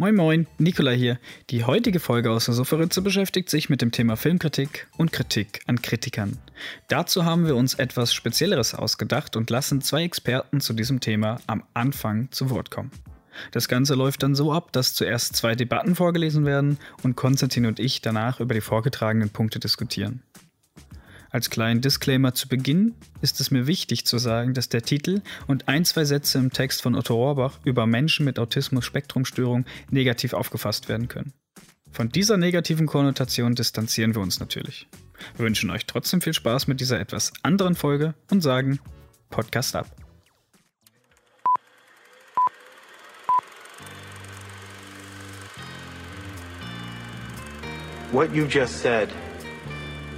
Moin Moin, Nikola hier. Die heutige Folge aus der Sofaritze beschäftigt sich mit dem Thema Filmkritik und Kritik an Kritikern. Dazu haben wir uns etwas Spezielleres ausgedacht und lassen zwei Experten zu diesem Thema am Anfang zu Wort kommen. Das Ganze läuft dann so ab, dass zuerst zwei Debatten vorgelesen werden und Konstantin und ich danach über die vorgetragenen Punkte diskutieren. Als kleinen Disclaimer zu Beginn ist es mir wichtig zu sagen, dass der Titel und ein, zwei Sätze im Text von Otto Rohrbach über Menschen mit Autismus-Spektrumstörung negativ aufgefasst werden können. Von dieser negativen Konnotation distanzieren wir uns natürlich. Wir wünschen euch trotzdem viel Spaß mit dieser etwas anderen Folge und sagen Podcast ab. What you just said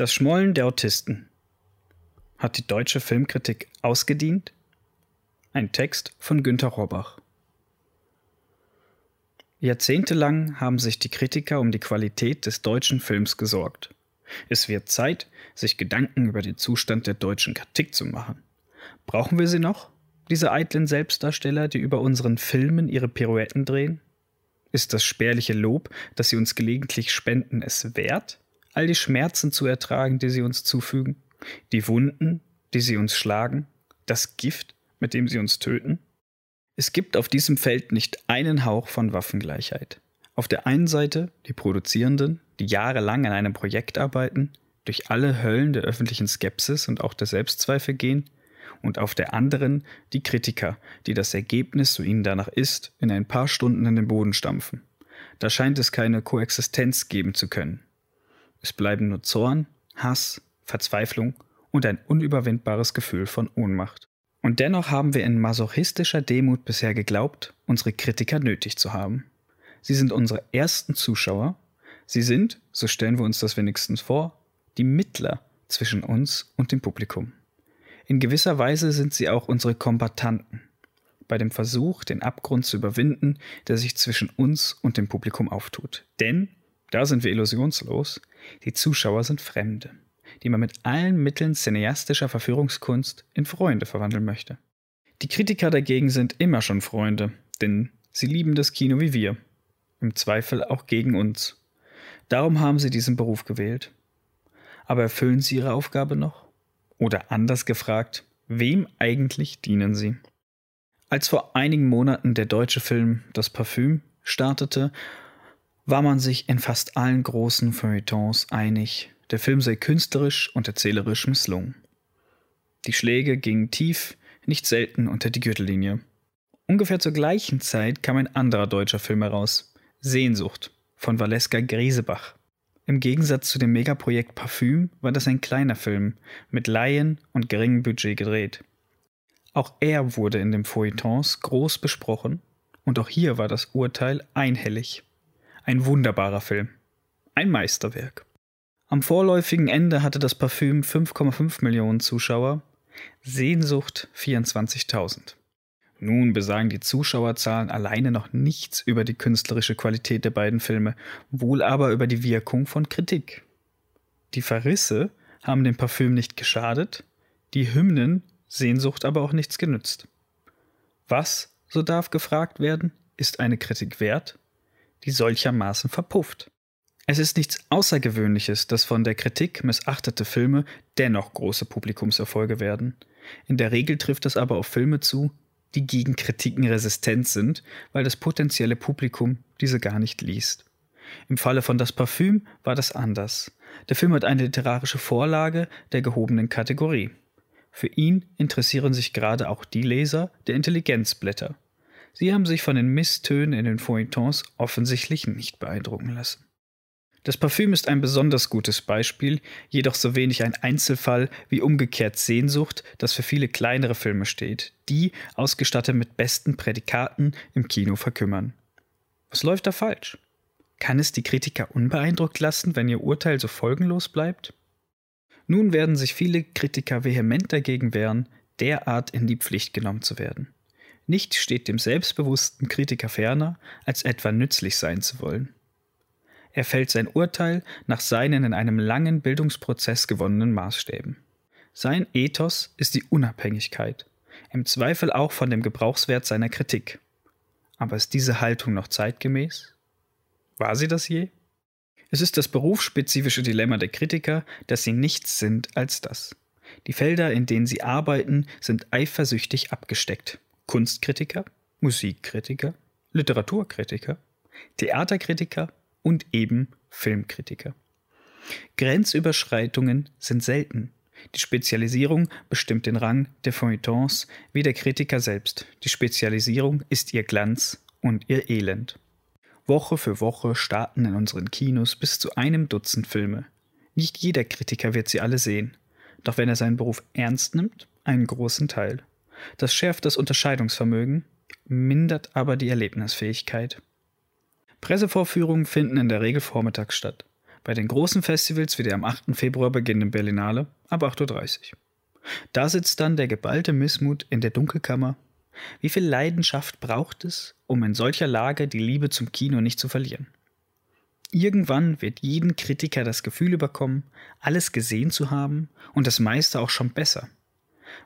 Das Schmollen der Autisten. Hat die deutsche Filmkritik ausgedient? Ein Text von Günter Rohrbach. Jahrzehntelang haben sich die Kritiker um die Qualität des deutschen Films gesorgt. Es wird Zeit, sich Gedanken über den Zustand der deutschen Kritik zu machen. Brauchen wir sie noch? Diese eitlen Selbstdarsteller, die über unseren Filmen ihre Pirouetten drehen? Ist das spärliche Lob, das sie uns gelegentlich spenden, es wert? All die Schmerzen zu ertragen, die sie uns zufügen, die Wunden, die sie uns schlagen, das Gift, mit dem sie uns töten? Es gibt auf diesem Feld nicht einen Hauch von Waffengleichheit. Auf der einen Seite die Produzierenden, die jahrelang an einem Projekt arbeiten, durch alle Höllen der öffentlichen Skepsis und auch der Selbstzweifel gehen, und auf der anderen die Kritiker, die das Ergebnis, so ihnen danach ist, in ein paar Stunden in den Boden stampfen. Da scheint es keine Koexistenz geben zu können. Es bleiben nur Zorn, Hass, Verzweiflung und ein unüberwindbares Gefühl von Ohnmacht. Und dennoch haben wir in masochistischer Demut bisher geglaubt, unsere Kritiker nötig zu haben. Sie sind unsere ersten Zuschauer, sie sind, so stellen wir uns das wenigstens vor, die Mittler zwischen uns und dem Publikum. In gewisser Weise sind sie auch unsere Kombatanten bei dem Versuch, den Abgrund zu überwinden, der sich zwischen uns und dem Publikum auftut. Denn, da sind wir illusionslos, die Zuschauer sind Fremde, die man mit allen Mitteln cineastischer Verführungskunst in Freunde verwandeln möchte. Die Kritiker dagegen sind immer schon Freunde, denn sie lieben das Kino wie wir, im Zweifel auch gegen uns. Darum haben sie diesen Beruf gewählt. Aber erfüllen sie ihre Aufgabe noch? Oder anders gefragt, wem eigentlich dienen sie? Als vor einigen Monaten der deutsche Film Das Parfüm startete, war man sich in fast allen großen Feuilletons einig, der Film sei künstlerisch und erzählerisch misslungen. Die Schläge gingen tief, nicht selten unter die Gürtellinie. Ungefähr zur gleichen Zeit kam ein anderer deutscher Film heraus, Sehnsucht von Valeska Griesebach. Im Gegensatz zu dem Megaprojekt Parfüm war das ein kleiner Film mit Laien und geringem Budget gedreht. Auch er wurde in den Feuilletons groß besprochen und auch hier war das Urteil einhellig. Ein wunderbarer Film. Ein Meisterwerk. Am vorläufigen Ende hatte das Parfüm 5,5 Millionen Zuschauer, Sehnsucht 24.000. Nun besagen die Zuschauerzahlen alleine noch nichts über die künstlerische Qualität der beiden Filme, wohl aber über die Wirkung von Kritik. Die Verrisse haben dem Parfüm nicht geschadet, die Hymnen Sehnsucht aber auch nichts genützt. Was, so darf gefragt werden, ist eine Kritik wert? Die solchermaßen verpufft. Es ist nichts Außergewöhnliches, dass von der Kritik missachtete Filme dennoch große Publikumserfolge werden. In der Regel trifft es aber auf Filme zu, die gegen Kritiken resistent sind, weil das potenzielle Publikum diese gar nicht liest. Im Falle von Das Parfüm war das anders. Der Film hat eine literarische Vorlage der gehobenen Kategorie. Für ihn interessieren sich gerade auch die Leser der Intelligenzblätter. Sie haben sich von den Misstönen in den Feuilletons offensichtlich nicht beeindrucken lassen. Das Parfüm ist ein besonders gutes Beispiel, jedoch so wenig ein Einzelfall wie umgekehrt Sehnsucht, das für viele kleinere Filme steht, die, ausgestattet mit besten Prädikaten, im Kino verkümmern. Was läuft da falsch? Kann es die Kritiker unbeeindruckt lassen, wenn ihr Urteil so folgenlos bleibt? Nun werden sich viele Kritiker vehement dagegen wehren, derart in die Pflicht genommen zu werden. Nichts steht dem selbstbewussten Kritiker ferner, als etwa nützlich sein zu wollen. Er fällt sein Urteil nach seinen in einem langen Bildungsprozess gewonnenen Maßstäben. Sein Ethos ist die Unabhängigkeit, im Zweifel auch von dem Gebrauchswert seiner Kritik. Aber ist diese Haltung noch zeitgemäß? War sie das je? Es ist das berufsspezifische Dilemma der Kritiker, dass sie nichts sind als das. Die Felder, in denen sie arbeiten, sind eifersüchtig abgesteckt. Kunstkritiker, Musikkritiker, Literaturkritiker, Theaterkritiker und eben Filmkritiker. Grenzüberschreitungen sind selten. Die Spezialisierung bestimmt den Rang der Feuilletons wie der Kritiker selbst. Die Spezialisierung ist ihr Glanz und ihr Elend. Woche für Woche starten in unseren Kinos bis zu einem Dutzend Filme. Nicht jeder Kritiker wird sie alle sehen. Doch wenn er seinen Beruf ernst nimmt, einen großen Teil. Das schärft das Unterscheidungsvermögen, mindert aber die Erlebnisfähigkeit. Pressevorführungen finden in der Regel vormittags statt. Bei den großen Festivals wie der am 8. Februar beginnenden Berlinale ab 8.30 Uhr. Da sitzt dann der geballte Missmut in der Dunkelkammer. Wie viel Leidenschaft braucht es, um in solcher Lage die Liebe zum Kino nicht zu verlieren? Irgendwann wird jeden Kritiker das Gefühl überkommen, alles gesehen zu haben und das meiste auch schon besser.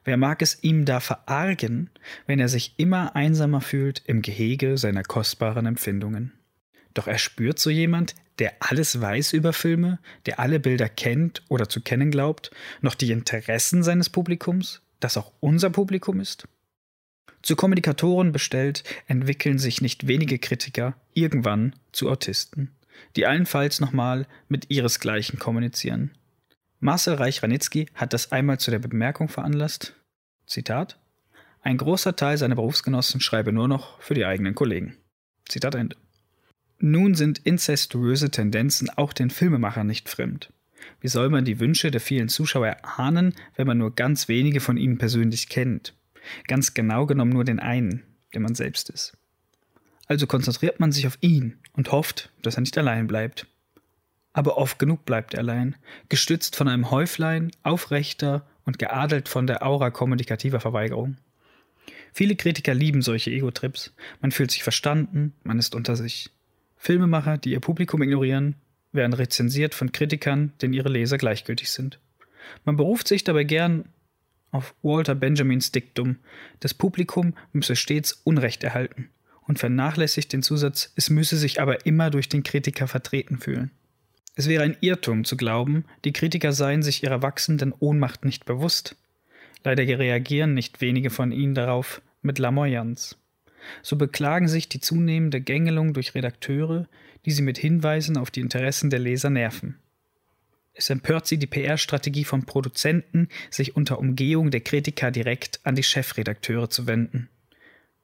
Wer mag es ihm da verargen, wenn er sich immer einsamer fühlt im Gehege seiner kostbaren Empfindungen? Doch er spürt so jemand, der alles weiß über Filme, der alle Bilder kennt oder zu kennen glaubt, noch die Interessen seines Publikums, das auch unser Publikum ist? Zu Kommunikatoren bestellt, entwickeln sich nicht wenige Kritiker irgendwann zu Autisten, die allenfalls nochmal mit ihresgleichen kommunizieren. Marcel Reich-Ranitzky hat das einmal zu der Bemerkung veranlasst, Zitat, ein großer Teil seiner Berufsgenossen schreibe nur noch für die eigenen Kollegen. Zitat Ende. Nun sind inzestuöse Tendenzen auch den Filmemachern nicht fremd. Wie soll man die Wünsche der vielen Zuschauer ahnen, wenn man nur ganz wenige von ihnen persönlich kennt? Ganz genau genommen nur den einen, der man selbst ist. Also konzentriert man sich auf ihn und hofft, dass er nicht allein bleibt. Aber oft genug bleibt er allein, gestützt von einem Häuflein, aufrechter und geadelt von der Aura kommunikativer Verweigerung. Viele Kritiker lieben solche Ego-Trips. Man fühlt sich verstanden, man ist unter sich. Filmemacher, die ihr Publikum ignorieren, werden rezensiert von Kritikern, denen ihre Leser gleichgültig sind. Man beruft sich dabei gern auf Walter Benjamins Diktum, das Publikum müsse stets Unrecht erhalten und vernachlässigt den Zusatz, es müsse sich aber immer durch den Kritiker vertreten fühlen. Es wäre ein Irrtum zu glauben, die Kritiker seien sich ihrer wachsenden Ohnmacht nicht bewusst. Leider reagieren nicht wenige von ihnen darauf mit Lamoyanz. So beklagen sich die zunehmende Gängelung durch Redakteure, die sie mit Hinweisen auf die Interessen der Leser nerven. Es empört sie die PR-Strategie von Produzenten, sich unter Umgehung der Kritiker direkt an die Chefredakteure zu wenden.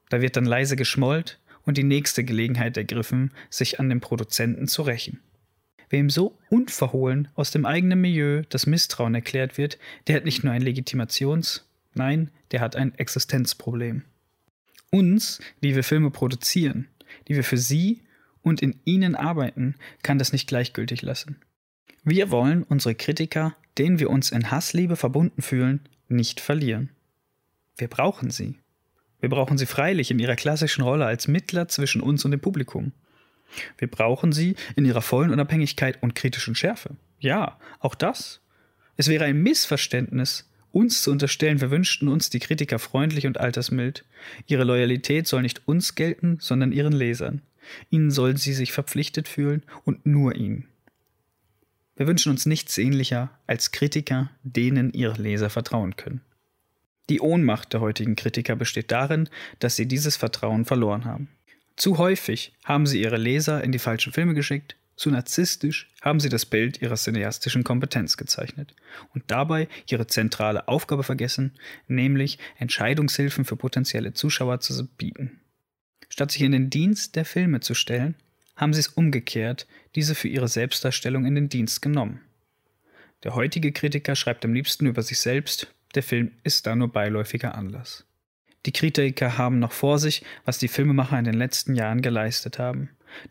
Da wird dann leise geschmollt und die nächste Gelegenheit ergriffen, sich an den Produzenten zu rächen. Wem so unverhohlen aus dem eigenen Milieu das Misstrauen erklärt wird, der hat nicht nur ein Legitimations-, nein, der hat ein Existenzproblem uns, die wir Filme produzieren, die wir für sie und in ihnen arbeiten, kann das nicht gleichgültig lassen. Wir wollen unsere Kritiker, denen wir uns in Hassliebe verbunden fühlen, nicht verlieren. Wir brauchen sie. Wir brauchen sie freilich in ihrer klassischen Rolle als Mittler zwischen uns und dem Publikum. Wir brauchen sie in ihrer vollen Unabhängigkeit und kritischen Schärfe. Ja, auch das. Es wäre ein Missverständnis, uns zu unterstellen, wir wünschten uns die Kritiker freundlich und altersmild. Ihre Loyalität soll nicht uns gelten, sondern ihren Lesern. Ihnen sollen sie sich verpflichtet fühlen und nur ihnen. Wir wünschen uns nichts ähnlicher als Kritiker, denen ihre Leser vertrauen können. Die Ohnmacht der heutigen Kritiker besteht darin, dass sie dieses Vertrauen verloren haben. Zu häufig haben sie ihre Leser in die falschen Filme geschickt, zu narzisstisch haben sie das Bild ihrer cineastischen Kompetenz gezeichnet und dabei ihre zentrale Aufgabe vergessen, nämlich Entscheidungshilfen für potenzielle Zuschauer zu bieten. Statt sich in den Dienst der Filme zu stellen, haben sie es umgekehrt, diese für ihre Selbstdarstellung in den Dienst genommen. Der heutige Kritiker schreibt am liebsten über sich selbst, der Film ist da nur beiläufiger Anlass. Die Kritiker haben noch vor sich, was die Filmemacher in den letzten Jahren geleistet haben.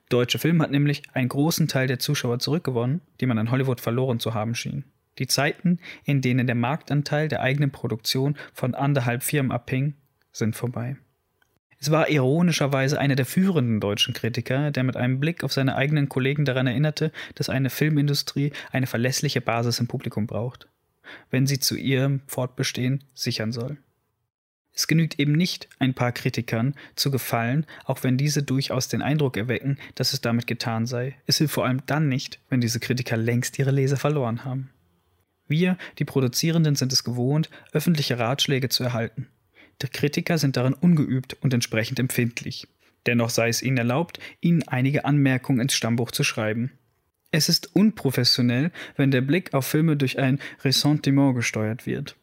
Deutsche Film hat nämlich einen großen Teil der Zuschauer zurückgewonnen, die man an Hollywood verloren zu haben schien. Die Zeiten, in denen der Marktanteil der eigenen Produktion von anderthalb Firmen abhing, sind vorbei. Es war ironischerweise einer der führenden deutschen Kritiker, der mit einem Blick auf seine eigenen Kollegen daran erinnerte, dass eine Filmindustrie eine verlässliche Basis im Publikum braucht, wenn sie zu ihrem Fortbestehen sichern soll. Es genügt eben nicht, ein paar Kritikern zu gefallen, auch wenn diese durchaus den Eindruck erwecken, dass es damit getan sei. Es hilft vor allem dann nicht, wenn diese Kritiker längst ihre Leser verloren haben. Wir, die Produzierenden, sind es gewohnt, öffentliche Ratschläge zu erhalten. Die Kritiker sind darin ungeübt und entsprechend empfindlich. Dennoch sei es ihnen erlaubt, ihnen einige Anmerkungen ins Stammbuch zu schreiben. Es ist unprofessionell, wenn der Blick auf Filme durch ein Ressentiment gesteuert wird.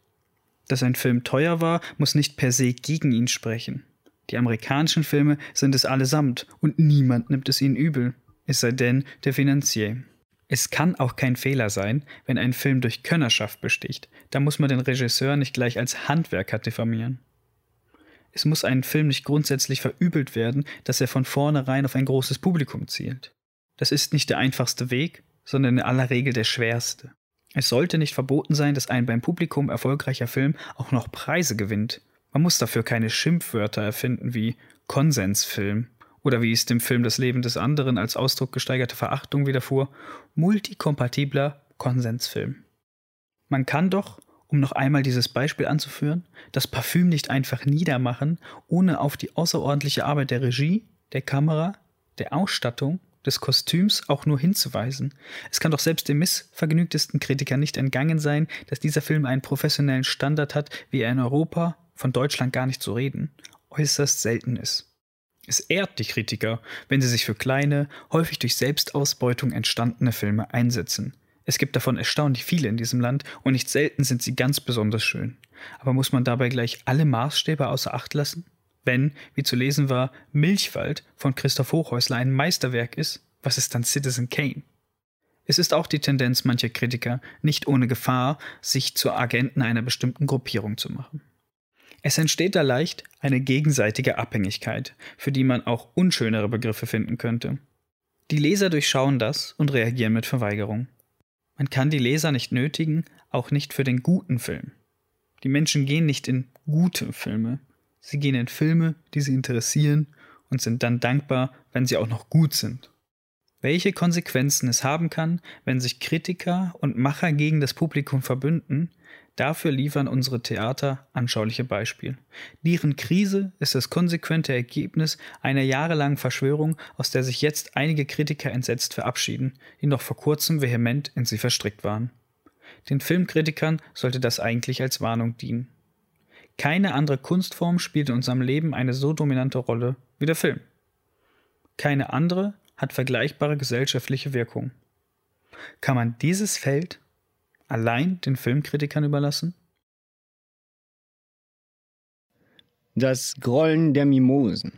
Dass ein Film teuer war, muss nicht per se gegen ihn sprechen. Die amerikanischen Filme sind es allesamt und niemand nimmt es ihnen übel, es sei denn der Finanzier. Es kann auch kein Fehler sein, wenn ein Film durch Könnerschaft besticht, da muss man den Regisseur nicht gleich als Handwerker diffamieren. Es muss einen Film nicht grundsätzlich verübelt werden, dass er von vornherein auf ein großes Publikum zielt. Das ist nicht der einfachste Weg, sondern in aller Regel der schwerste. Es sollte nicht verboten sein, dass ein beim Publikum erfolgreicher Film auch noch Preise gewinnt. Man muss dafür keine Schimpfwörter erfinden wie Konsensfilm oder wie es dem Film Das Leben des anderen als Ausdruck gesteigerte Verachtung widerfuhr, multikompatibler Konsensfilm. Man kann doch, um noch einmal dieses Beispiel anzuführen, das Parfüm nicht einfach niedermachen, ohne auf die außerordentliche Arbeit der Regie, der Kamera, der Ausstattung des Kostüms auch nur hinzuweisen. Es kann doch selbst dem missvergnügtesten Kritiker nicht entgangen sein, dass dieser Film einen professionellen Standard hat, wie er in Europa, von Deutschland gar nicht zu reden, äußerst selten ist. Es ehrt die Kritiker, wenn sie sich für kleine, häufig durch Selbstausbeutung entstandene Filme einsetzen. Es gibt davon erstaunlich viele in diesem Land und nicht selten sind sie ganz besonders schön. Aber muss man dabei gleich alle Maßstäbe außer Acht lassen? Wenn, wie zu lesen war, Milchwald von Christoph Hochhäusler ein Meisterwerk ist, was ist dann Citizen Kane? Es ist auch die Tendenz mancher Kritiker, nicht ohne Gefahr, sich zu Agenten einer bestimmten Gruppierung zu machen. Es entsteht da leicht eine gegenseitige Abhängigkeit, für die man auch unschönere Begriffe finden könnte. Die Leser durchschauen das und reagieren mit Verweigerung. Man kann die Leser nicht nötigen, auch nicht für den guten Film. Die Menschen gehen nicht in gute Filme, Sie gehen in Filme, die sie interessieren und sind dann dankbar, wenn sie auch noch gut sind. Welche Konsequenzen es haben kann, wenn sich Kritiker und Macher gegen das Publikum verbünden, dafür liefern unsere Theater anschauliche Beispiele. Deren Krise ist das konsequente Ergebnis einer jahrelangen Verschwörung, aus der sich jetzt einige Kritiker entsetzt verabschieden, die noch vor kurzem vehement in sie verstrickt waren. Den Filmkritikern sollte das eigentlich als Warnung dienen. Keine andere Kunstform spielt in unserem Leben eine so dominante Rolle wie der Film. Keine andere hat vergleichbare gesellschaftliche Wirkung. Kann man dieses Feld allein den Filmkritikern überlassen? Das Grollen der Mimosen.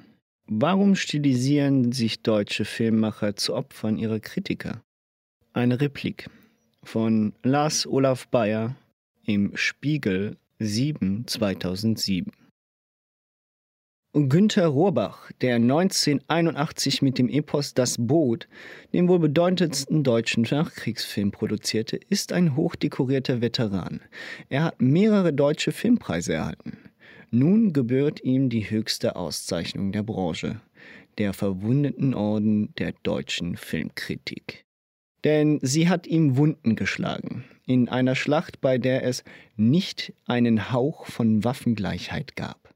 Warum stilisieren sich deutsche Filmmacher zu Opfern ihrer Kritiker? Eine Replik von Lars Olaf Bayer im Spiegel 7 2007. Günter Rohrbach, der 1981 mit dem Epos Das Boot den wohl bedeutendsten deutschen Nachkriegsfilm produzierte, ist ein hochdekorierter Veteran. Er hat mehrere deutsche Filmpreise erhalten. Nun gebührt ihm die höchste Auszeichnung der Branche, der Verwundeten Orden der deutschen Filmkritik. Denn sie hat ihm Wunden geschlagen in einer Schlacht, bei der es nicht einen Hauch von Waffengleichheit gab.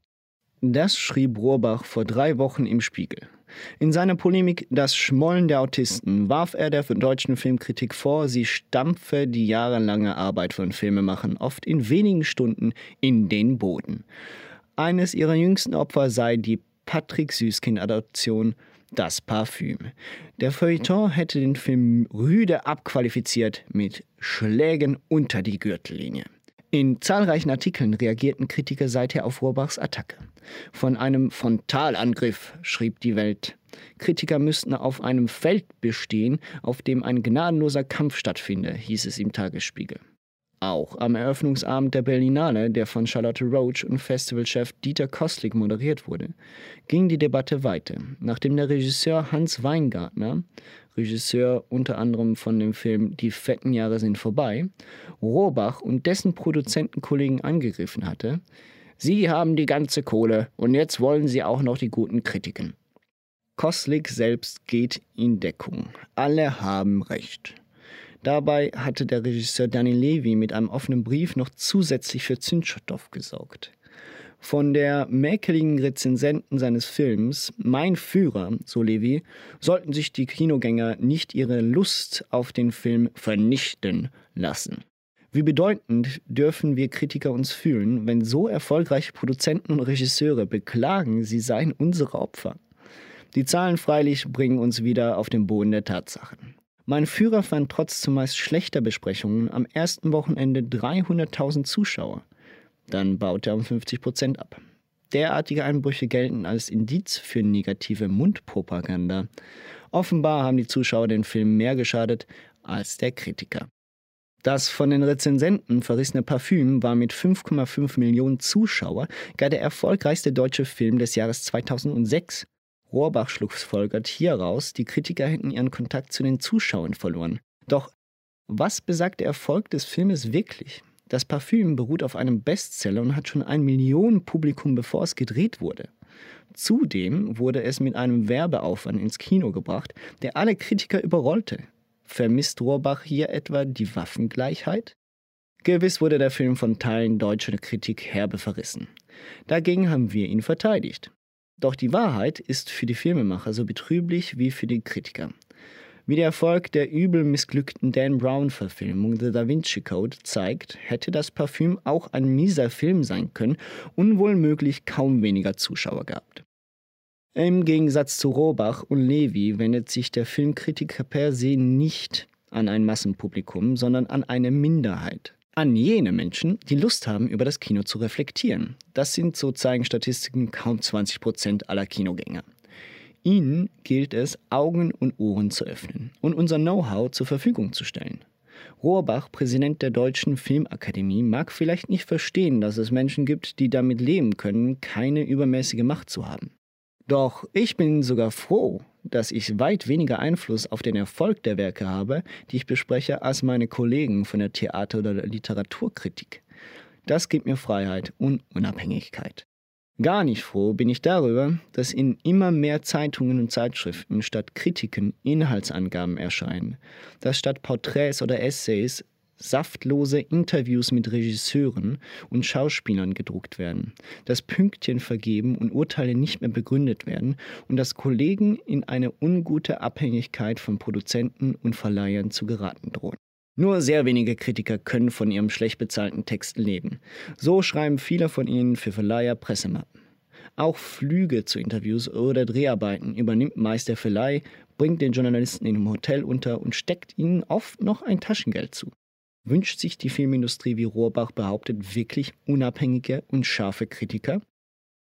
Das schrieb Rohrbach vor drei Wochen im Spiegel. In seiner Polemik Das Schmollen der Autisten warf er der deutschen Filmkritik vor, sie stampfe die jahrelange Arbeit von Filmemachern oft in wenigen Stunden in den Boden. Eines ihrer jüngsten Opfer sei die Patrick Süßkind-Adoption das Parfüm. Der Feuilleton hätte den Film rüde abqualifiziert mit Schlägen unter die Gürtellinie. In zahlreichen Artikeln reagierten Kritiker seither auf Rohrbachs Attacke. Von einem Frontalangriff, schrieb die Welt, Kritiker müssten auf einem Feld bestehen, auf dem ein gnadenloser Kampf stattfinde, hieß es im Tagesspiegel. Auch am Eröffnungsabend der Berlinale, der von Charlotte Roach und Festivalchef Dieter Kostlik moderiert wurde, ging die Debatte weiter, nachdem der Regisseur Hans Weingartner, Regisseur unter anderem von dem Film Die fetten Jahre sind vorbei, Rohrbach und dessen Produzentenkollegen angegriffen hatte. Sie haben die ganze Kohle und jetzt wollen sie auch noch die guten Kritiken. Kostlik selbst geht in Deckung. Alle haben recht. Dabei hatte der Regisseur Danny Levy mit einem offenen Brief noch zusätzlich für Zündstoff gesorgt. Von der mäkeligen Rezensenten seines Films Mein Führer, so Levy, sollten sich die Kinogänger nicht ihre Lust auf den Film vernichten lassen. Wie bedeutend dürfen wir Kritiker uns fühlen, wenn so erfolgreiche Produzenten und Regisseure beklagen, sie seien unsere Opfer. Die Zahlen freilich bringen uns wieder auf den Boden der Tatsachen. Mein Führer fand trotz zumeist schlechter Besprechungen am ersten Wochenende 300.000 Zuschauer. Dann baute er um 50 Prozent ab. Derartige Einbrüche gelten als Indiz für negative Mundpropaganda. Offenbar haben die Zuschauer den Film mehr geschadet als der Kritiker. Das von den Rezensenten verrissene Parfüm war mit 5,5 Millionen Zuschauer gar der erfolgreichste deutsche Film des Jahres 2006 Rohrbach schlussfolgert hieraus, die Kritiker hätten ihren Kontakt zu den Zuschauern verloren. Doch was besagt der Erfolg des Filmes wirklich? Das Parfüm beruht auf einem Bestseller und hat schon ein Millionenpublikum, bevor es gedreht wurde. Zudem wurde es mit einem Werbeaufwand ins Kino gebracht, der alle Kritiker überrollte. Vermisst Rohrbach hier etwa die Waffengleichheit? Gewiss wurde der Film von Teilen deutscher Kritik herbe verrissen. Dagegen haben wir ihn verteidigt. Doch die Wahrheit ist für die Filmemacher so betrüblich wie für die Kritiker. Wie der Erfolg der übel missglückten Dan Brown-Verfilmung The Da Vinci Code zeigt, hätte das Parfüm auch ein mieser Film sein können und wohl möglich kaum weniger Zuschauer gehabt. Im Gegensatz zu Rohrbach und Levi wendet sich der Filmkritiker per se nicht an ein Massenpublikum, sondern an eine Minderheit an jene Menschen, die Lust haben, über das Kino zu reflektieren. Das sind, so zeigen Statistiken, kaum 20 Prozent aller Kinogänger. Ihnen gilt es, Augen und Ohren zu öffnen und unser Know-how zur Verfügung zu stellen. Rohrbach, Präsident der Deutschen Filmakademie, mag vielleicht nicht verstehen, dass es Menschen gibt, die damit leben können, keine übermäßige Macht zu haben. Doch ich bin sogar froh, dass ich weit weniger Einfluss auf den Erfolg der Werke habe, die ich bespreche, als meine Kollegen von der Theater- oder Literaturkritik. Das gibt mir Freiheit und Unabhängigkeit. Gar nicht froh bin ich darüber, dass in immer mehr Zeitungen und Zeitschriften statt Kritiken Inhaltsangaben erscheinen, dass statt Porträts oder Essays saftlose Interviews mit Regisseuren und Schauspielern gedruckt werden, dass Pünktchen vergeben und Urteile nicht mehr begründet werden und dass Kollegen in eine ungute Abhängigkeit von Produzenten und Verleihern zu geraten drohen. Nur sehr wenige Kritiker können von ihrem schlecht bezahlten Text leben. So schreiben viele von ihnen für Verleiher Pressemappen. Auch Flüge zu Interviews oder Dreharbeiten übernimmt meist der Verleih, bringt den Journalisten in einem Hotel unter und steckt ihnen oft noch ein Taschengeld zu. Wünscht sich die Filmindustrie, wie Rohrbach behauptet, wirklich unabhängige und scharfe Kritiker?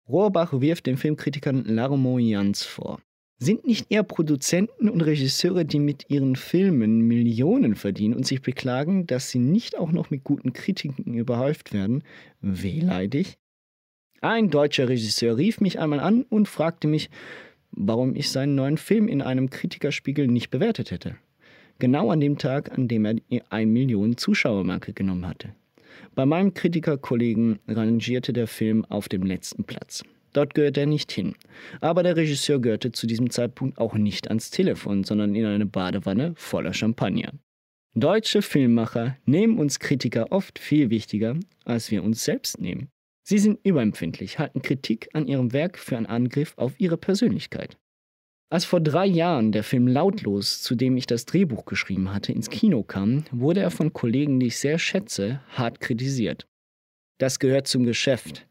Rohrbach wirft den Filmkritikern Larmoyanz vor. Sind nicht eher Produzenten und Regisseure, die mit ihren Filmen Millionen verdienen und sich beklagen, dass sie nicht auch noch mit guten Kritiken überhäuft werden, wehleidig? Ein deutscher Regisseur rief mich einmal an und fragte mich, warum ich seinen neuen Film in einem Kritikerspiegel nicht bewertet hätte. Genau an dem Tag, an dem er die 1 Million Zuschauermarke genommen hatte. Bei meinem Kritikerkollegen rangierte der Film auf dem letzten Platz. Dort gehört er nicht hin. Aber der Regisseur gehörte zu diesem Zeitpunkt auch nicht ans Telefon, sondern in eine Badewanne voller Champagner. Deutsche Filmmacher nehmen uns Kritiker oft viel wichtiger, als wir uns selbst nehmen. Sie sind überempfindlich, halten Kritik an ihrem Werk für einen Angriff auf ihre Persönlichkeit. Als vor drei Jahren der Film Lautlos, zu dem ich das Drehbuch geschrieben hatte, ins Kino kam, wurde er von Kollegen, die ich sehr schätze, hart kritisiert. Das gehört zum Geschäft.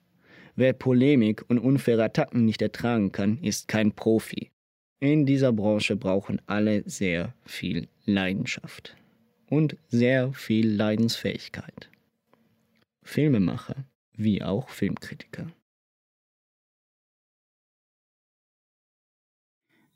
Wer Polemik und unfaire Attacken nicht ertragen kann, ist kein Profi. In dieser Branche brauchen alle sehr viel Leidenschaft und sehr viel Leidensfähigkeit. Filmemacher wie auch Filmkritiker.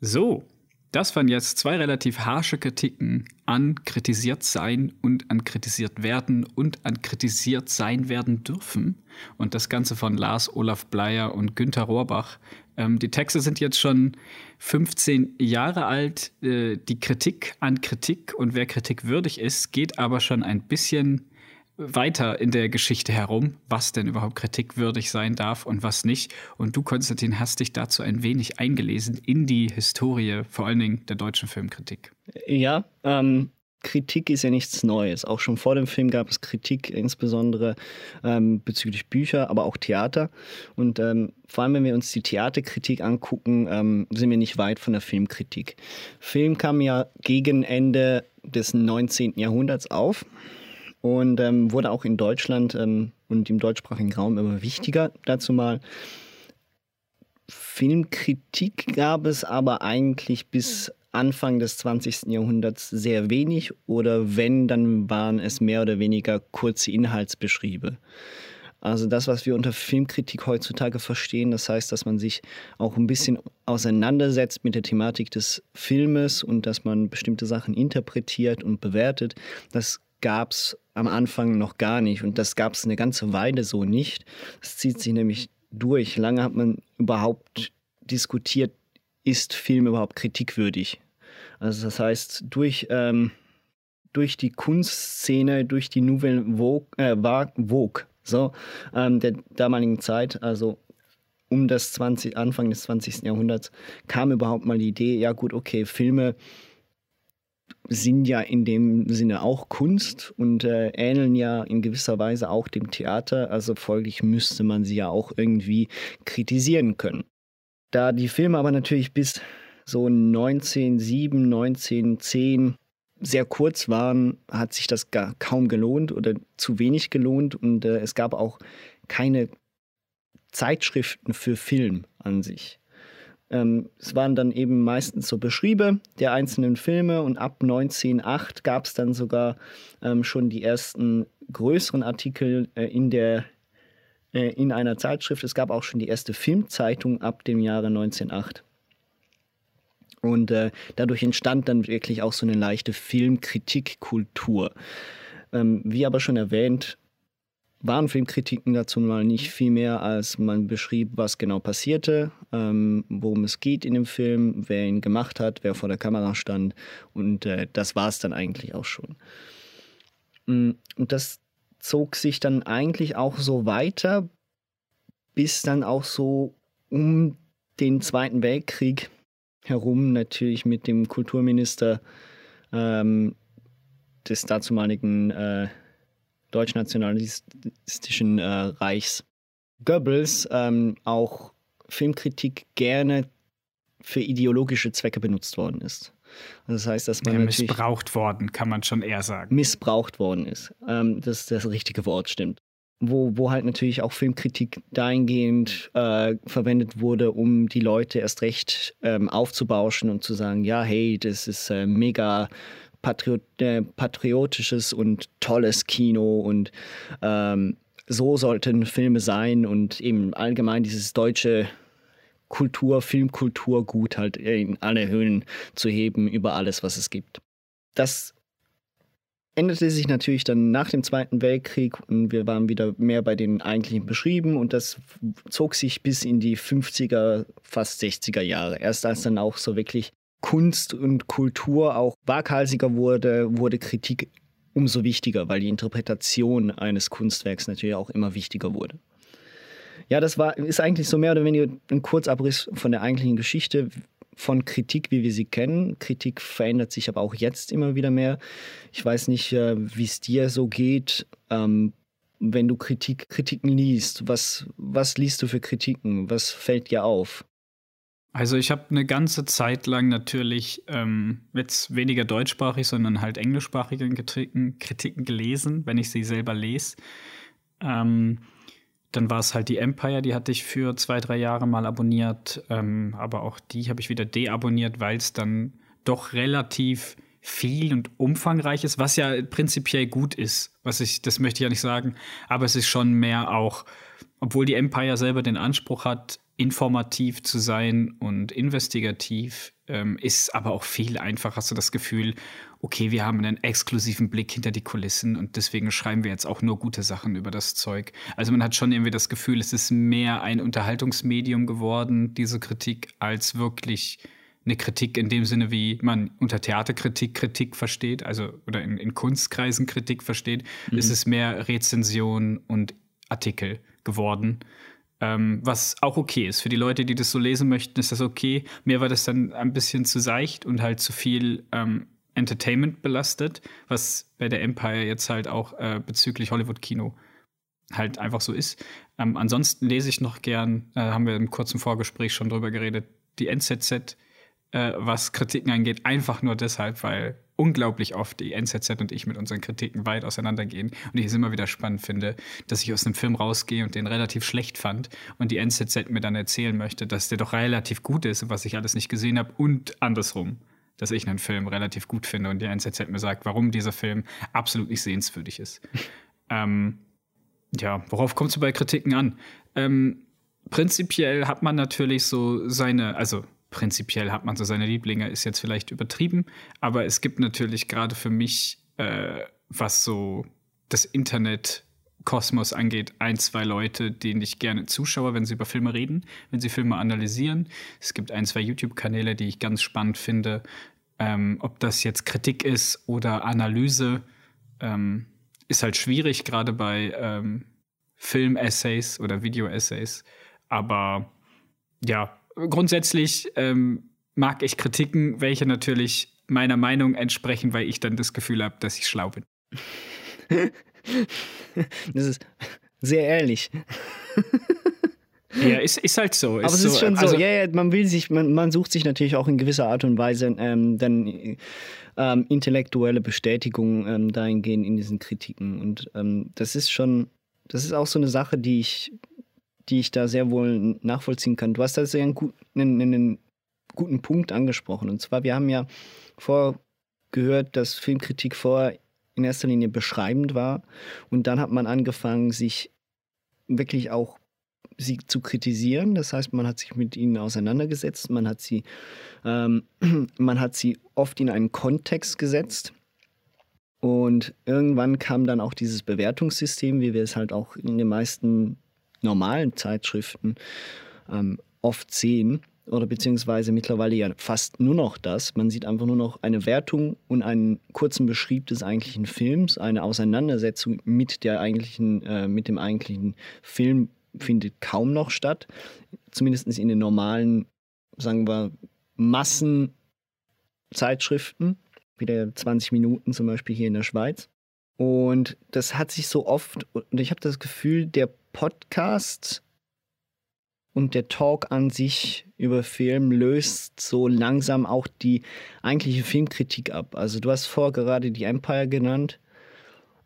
So, das waren jetzt zwei relativ harsche Kritiken an kritisiert sein und an kritisiert werden und an kritisiert sein werden dürfen. Und das Ganze von Lars Olaf Bleier und Günter Rohrbach. Ähm, die Texte sind jetzt schon 15 Jahre alt. Äh, die Kritik an Kritik und wer Kritik würdig ist, geht aber schon ein bisschen weiter in der Geschichte herum, was denn überhaupt kritikwürdig sein darf und was nicht. Und du, Konstantin, hast dich dazu ein wenig eingelesen in die Historie, vor allen Dingen der deutschen Filmkritik. Ja, ähm, Kritik ist ja nichts Neues. Auch schon vor dem Film gab es Kritik, insbesondere ähm, bezüglich Bücher, aber auch Theater. Und ähm, vor allem, wenn wir uns die Theaterkritik angucken, ähm, sind wir nicht weit von der Filmkritik. Film kam ja gegen Ende des 19. Jahrhunderts auf und ähm, wurde auch in Deutschland ähm, und im deutschsprachigen Raum immer wichtiger dazu mal. Filmkritik gab es aber eigentlich bis Anfang des 20. Jahrhunderts sehr wenig oder wenn, dann waren es mehr oder weniger kurze Inhaltsbeschriebe. Also das, was wir unter Filmkritik heutzutage verstehen, das heißt, dass man sich auch ein bisschen auseinandersetzt mit der Thematik des Filmes und dass man bestimmte Sachen interpretiert und bewertet, das gab es am Anfang noch gar nicht. Und das gab es eine ganze Weile so nicht. Das zieht sich nämlich durch. Lange hat man überhaupt diskutiert, ist Film überhaupt kritikwürdig? Also das heißt, durch, ähm, durch die Kunstszene, durch die Nouvelle Vogue, äh, Vogue so, ähm, der damaligen Zeit, also um das 20, Anfang des 20. Jahrhunderts, kam überhaupt mal die Idee, ja gut, okay, Filme sind ja in dem Sinne auch Kunst und äh, ähneln ja in gewisser Weise auch dem Theater. Also folglich müsste man sie ja auch irgendwie kritisieren können. Da die Filme aber natürlich bis so 1907, 1910 sehr kurz waren, hat sich das gar kaum gelohnt oder zu wenig gelohnt und äh, es gab auch keine Zeitschriften für Film an sich. Ähm, es waren dann eben meistens so Beschriebe der einzelnen Filme und ab 1908 gab es dann sogar ähm, schon die ersten größeren Artikel äh, in der äh, in einer Zeitschrift. Es gab auch schon die erste Filmzeitung ab dem Jahre 1908. Und äh, dadurch entstand dann wirklich auch so eine leichte Filmkritikkultur. Ähm, wie aber schon erwähnt, waren Filmkritiken dazu mal nicht viel mehr, als man beschrieb, was genau passierte, ähm, worum es geht in dem Film, wer ihn gemacht hat, wer vor der Kamera stand. Und äh, das war es dann eigentlich auch schon. Mm, und das zog sich dann eigentlich auch so weiter, bis dann auch so um den Zweiten Weltkrieg herum natürlich mit dem Kulturminister ähm, des dazumaligen äh, deutschnationalistischen äh, Reichs Goebbels ähm, auch Filmkritik gerne für ideologische Zwecke benutzt worden ist. Also das heißt, dass man ja, missbraucht worden, kann man schon eher sagen. Missbraucht worden ist. Ähm, das ist das richtige Wort, stimmt. Wo, wo halt natürlich auch Filmkritik dahingehend äh, verwendet wurde, um die Leute erst recht ähm, aufzubauschen und zu sagen, ja, hey, das ist äh, mega Patriot, äh, patriotisches und tolles Kino und ähm, so sollten Filme sein und eben allgemein dieses deutsche Kultur, Filmkultur halt in alle Höhen zu heben über alles, was es gibt. Das änderte sich natürlich dann nach dem Zweiten Weltkrieg und wir waren wieder mehr bei den eigentlichen beschrieben und das zog sich bis in die 50er, fast 60er Jahre. Erst als dann auch so wirklich Kunst und Kultur auch waghalsiger wurde, wurde Kritik umso wichtiger, weil die Interpretation eines Kunstwerks natürlich auch immer wichtiger wurde. Ja, das war, ist eigentlich so mehr oder weniger ein Kurzabriss von der eigentlichen Geschichte von Kritik, wie wir sie kennen. Kritik verändert sich aber auch jetzt immer wieder mehr. Ich weiß nicht, äh, wie es dir so geht, ähm, wenn du Kritik, Kritiken liest. Was, was liest du für Kritiken? Was fällt dir auf? Also ich habe eine ganze Zeit lang natürlich ähm, jetzt weniger deutschsprachig, sondern halt englischsprachige Kritiken, Kritiken gelesen, wenn ich sie selber lese. Ähm, dann war es halt die Empire, die hatte ich für zwei, drei Jahre mal abonniert, ähm, aber auch die habe ich wieder deabonniert, weil es dann doch relativ viel und umfangreich ist, was ja prinzipiell gut ist. Was ich, das möchte ich ja nicht sagen, aber es ist schon mehr auch, obwohl die Empire selber den Anspruch hat, informativ zu sein und investigativ ähm, ist aber auch viel einfacher. Hast du das Gefühl, okay, wir haben einen exklusiven Blick hinter die Kulissen und deswegen schreiben wir jetzt auch nur gute Sachen über das Zeug. Also man hat schon irgendwie das Gefühl, es ist mehr ein Unterhaltungsmedium geworden, diese Kritik, als wirklich eine Kritik in dem Sinne, wie man unter Theaterkritik Kritik versteht, also oder in, in Kunstkreisen Kritik versteht, mhm. ist es mehr Rezension und Artikel geworden. Ähm, was auch okay ist. Für die Leute, die das so lesen möchten, ist das okay. Mir war das dann ein bisschen zu seicht und halt zu viel ähm, Entertainment belastet, was bei der Empire jetzt halt auch äh, bezüglich Hollywood-Kino halt einfach so ist. Ähm, ansonsten lese ich noch gern, äh, haben wir im kurzen Vorgespräch schon drüber geredet, die NZZ äh, was Kritiken angeht, einfach nur deshalb, weil unglaublich oft die NZZ und ich mit unseren Kritiken weit auseinandergehen und ich es immer wieder spannend finde, dass ich aus einem Film rausgehe und den relativ schlecht fand und die NZZ mir dann erzählen möchte, dass der doch relativ gut ist, was ich alles nicht gesehen habe und andersrum, dass ich einen Film relativ gut finde und die NZZ mir sagt, warum dieser Film absolut nicht sehenswürdig ist. ähm, ja, worauf kommst du bei Kritiken an? Ähm, prinzipiell hat man natürlich so seine, also prinzipiell hat man so seine Lieblinge, ist jetzt vielleicht übertrieben, aber es gibt natürlich gerade für mich, äh, was so das Internet Kosmos angeht, ein, zwei Leute, denen ich gerne zuschaue, wenn sie über Filme reden, wenn sie Filme analysieren. Es gibt ein, zwei YouTube-Kanäle, die ich ganz spannend finde. Ähm, ob das jetzt Kritik ist oder Analyse, ähm, ist halt schwierig, gerade bei ähm, Film-Essays oder Video-Essays. Aber ja, grundsätzlich ähm, mag ich Kritiken, welche natürlich meiner Meinung entsprechen, weil ich dann das Gefühl habe, dass ich schlau bin. das ist sehr ehrlich. Ja, ist, ist halt so. Aber es ist so, schon so, also, ja, ja, man will sich, man, man sucht sich natürlich auch in gewisser Art und Weise ähm, dann ähm, intellektuelle Bestätigung ähm, dahingehend in diesen Kritiken. Und ähm, das ist schon, das ist auch so eine Sache, die ich die ich da sehr wohl nachvollziehen kann. Du hast da sehr einen, einen, einen guten Punkt angesprochen. Und zwar, wir haben ja vorgehört, dass Filmkritik vorher in erster Linie beschreibend war. Und dann hat man angefangen, sich wirklich auch sie zu kritisieren. Das heißt, man hat sich mit ihnen auseinandergesetzt, man hat sie, ähm, man hat sie oft in einen Kontext gesetzt. Und irgendwann kam dann auch dieses Bewertungssystem, wie wir es halt auch in den meisten normalen Zeitschriften ähm, oft sehen oder beziehungsweise mittlerweile ja fast nur noch das. Man sieht einfach nur noch eine Wertung und einen kurzen Beschrieb des eigentlichen Films. Eine Auseinandersetzung mit, der eigentlichen, äh, mit dem eigentlichen Film findet kaum noch statt. Zumindest in den normalen, sagen wir, Massenzeitschriften, wie der 20 Minuten zum Beispiel hier in der Schweiz. Und das hat sich so oft, und ich habe das Gefühl, der Podcast und der Talk an sich über Film löst so langsam auch die eigentliche Filmkritik ab. Also du hast vor gerade die Empire genannt.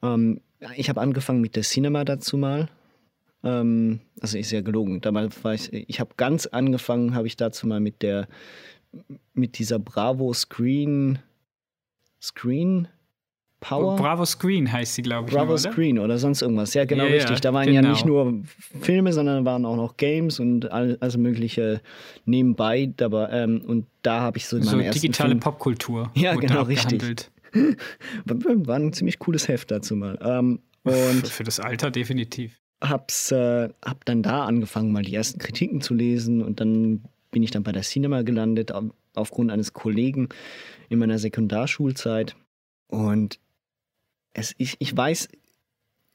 Ähm, ich habe angefangen mit der Cinema dazu mal. Ähm, also ist ja gelogen. Damals war ich, ich habe ganz angefangen, habe ich dazu mal mit der, mit dieser Bravo Screen, Screen Power? Bravo Screen heißt sie, glaube ich. Bravo oder? Screen oder sonst irgendwas. Ja, genau yeah, richtig. Da waren genau. ja nicht nur Filme, sondern waren auch noch Games und all, also mögliche nebenbei. Aber, ähm, und da habe ich so meine so ersten digitale Film Popkultur. Ja, genau richtig. War ein ziemlich cooles Heft dazu mal. Ähm, und für das Alter definitiv. Hab's, äh, hab dann da angefangen, mal die ersten Kritiken zu lesen und dann bin ich dann bei der Cinema gelandet, aufgrund eines Kollegen in meiner Sekundarschulzeit. Und es, ich, ich weiß,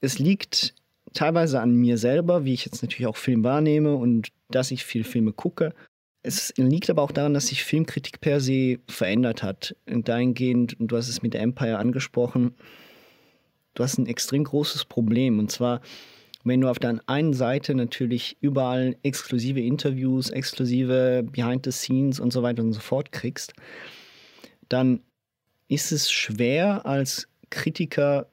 es liegt teilweise an mir selber, wie ich jetzt natürlich auch Film wahrnehme und dass ich viel Filme gucke. Es liegt aber auch daran, dass sich Filmkritik per se verändert hat. Und dahingehend, und du hast es mit Empire angesprochen, du hast ein extrem großes Problem. Und zwar, wenn du auf der einen Seite natürlich überall exklusive Interviews, exklusive Behind the Scenes und so weiter und so fort kriegst, dann ist es schwer als Kritiker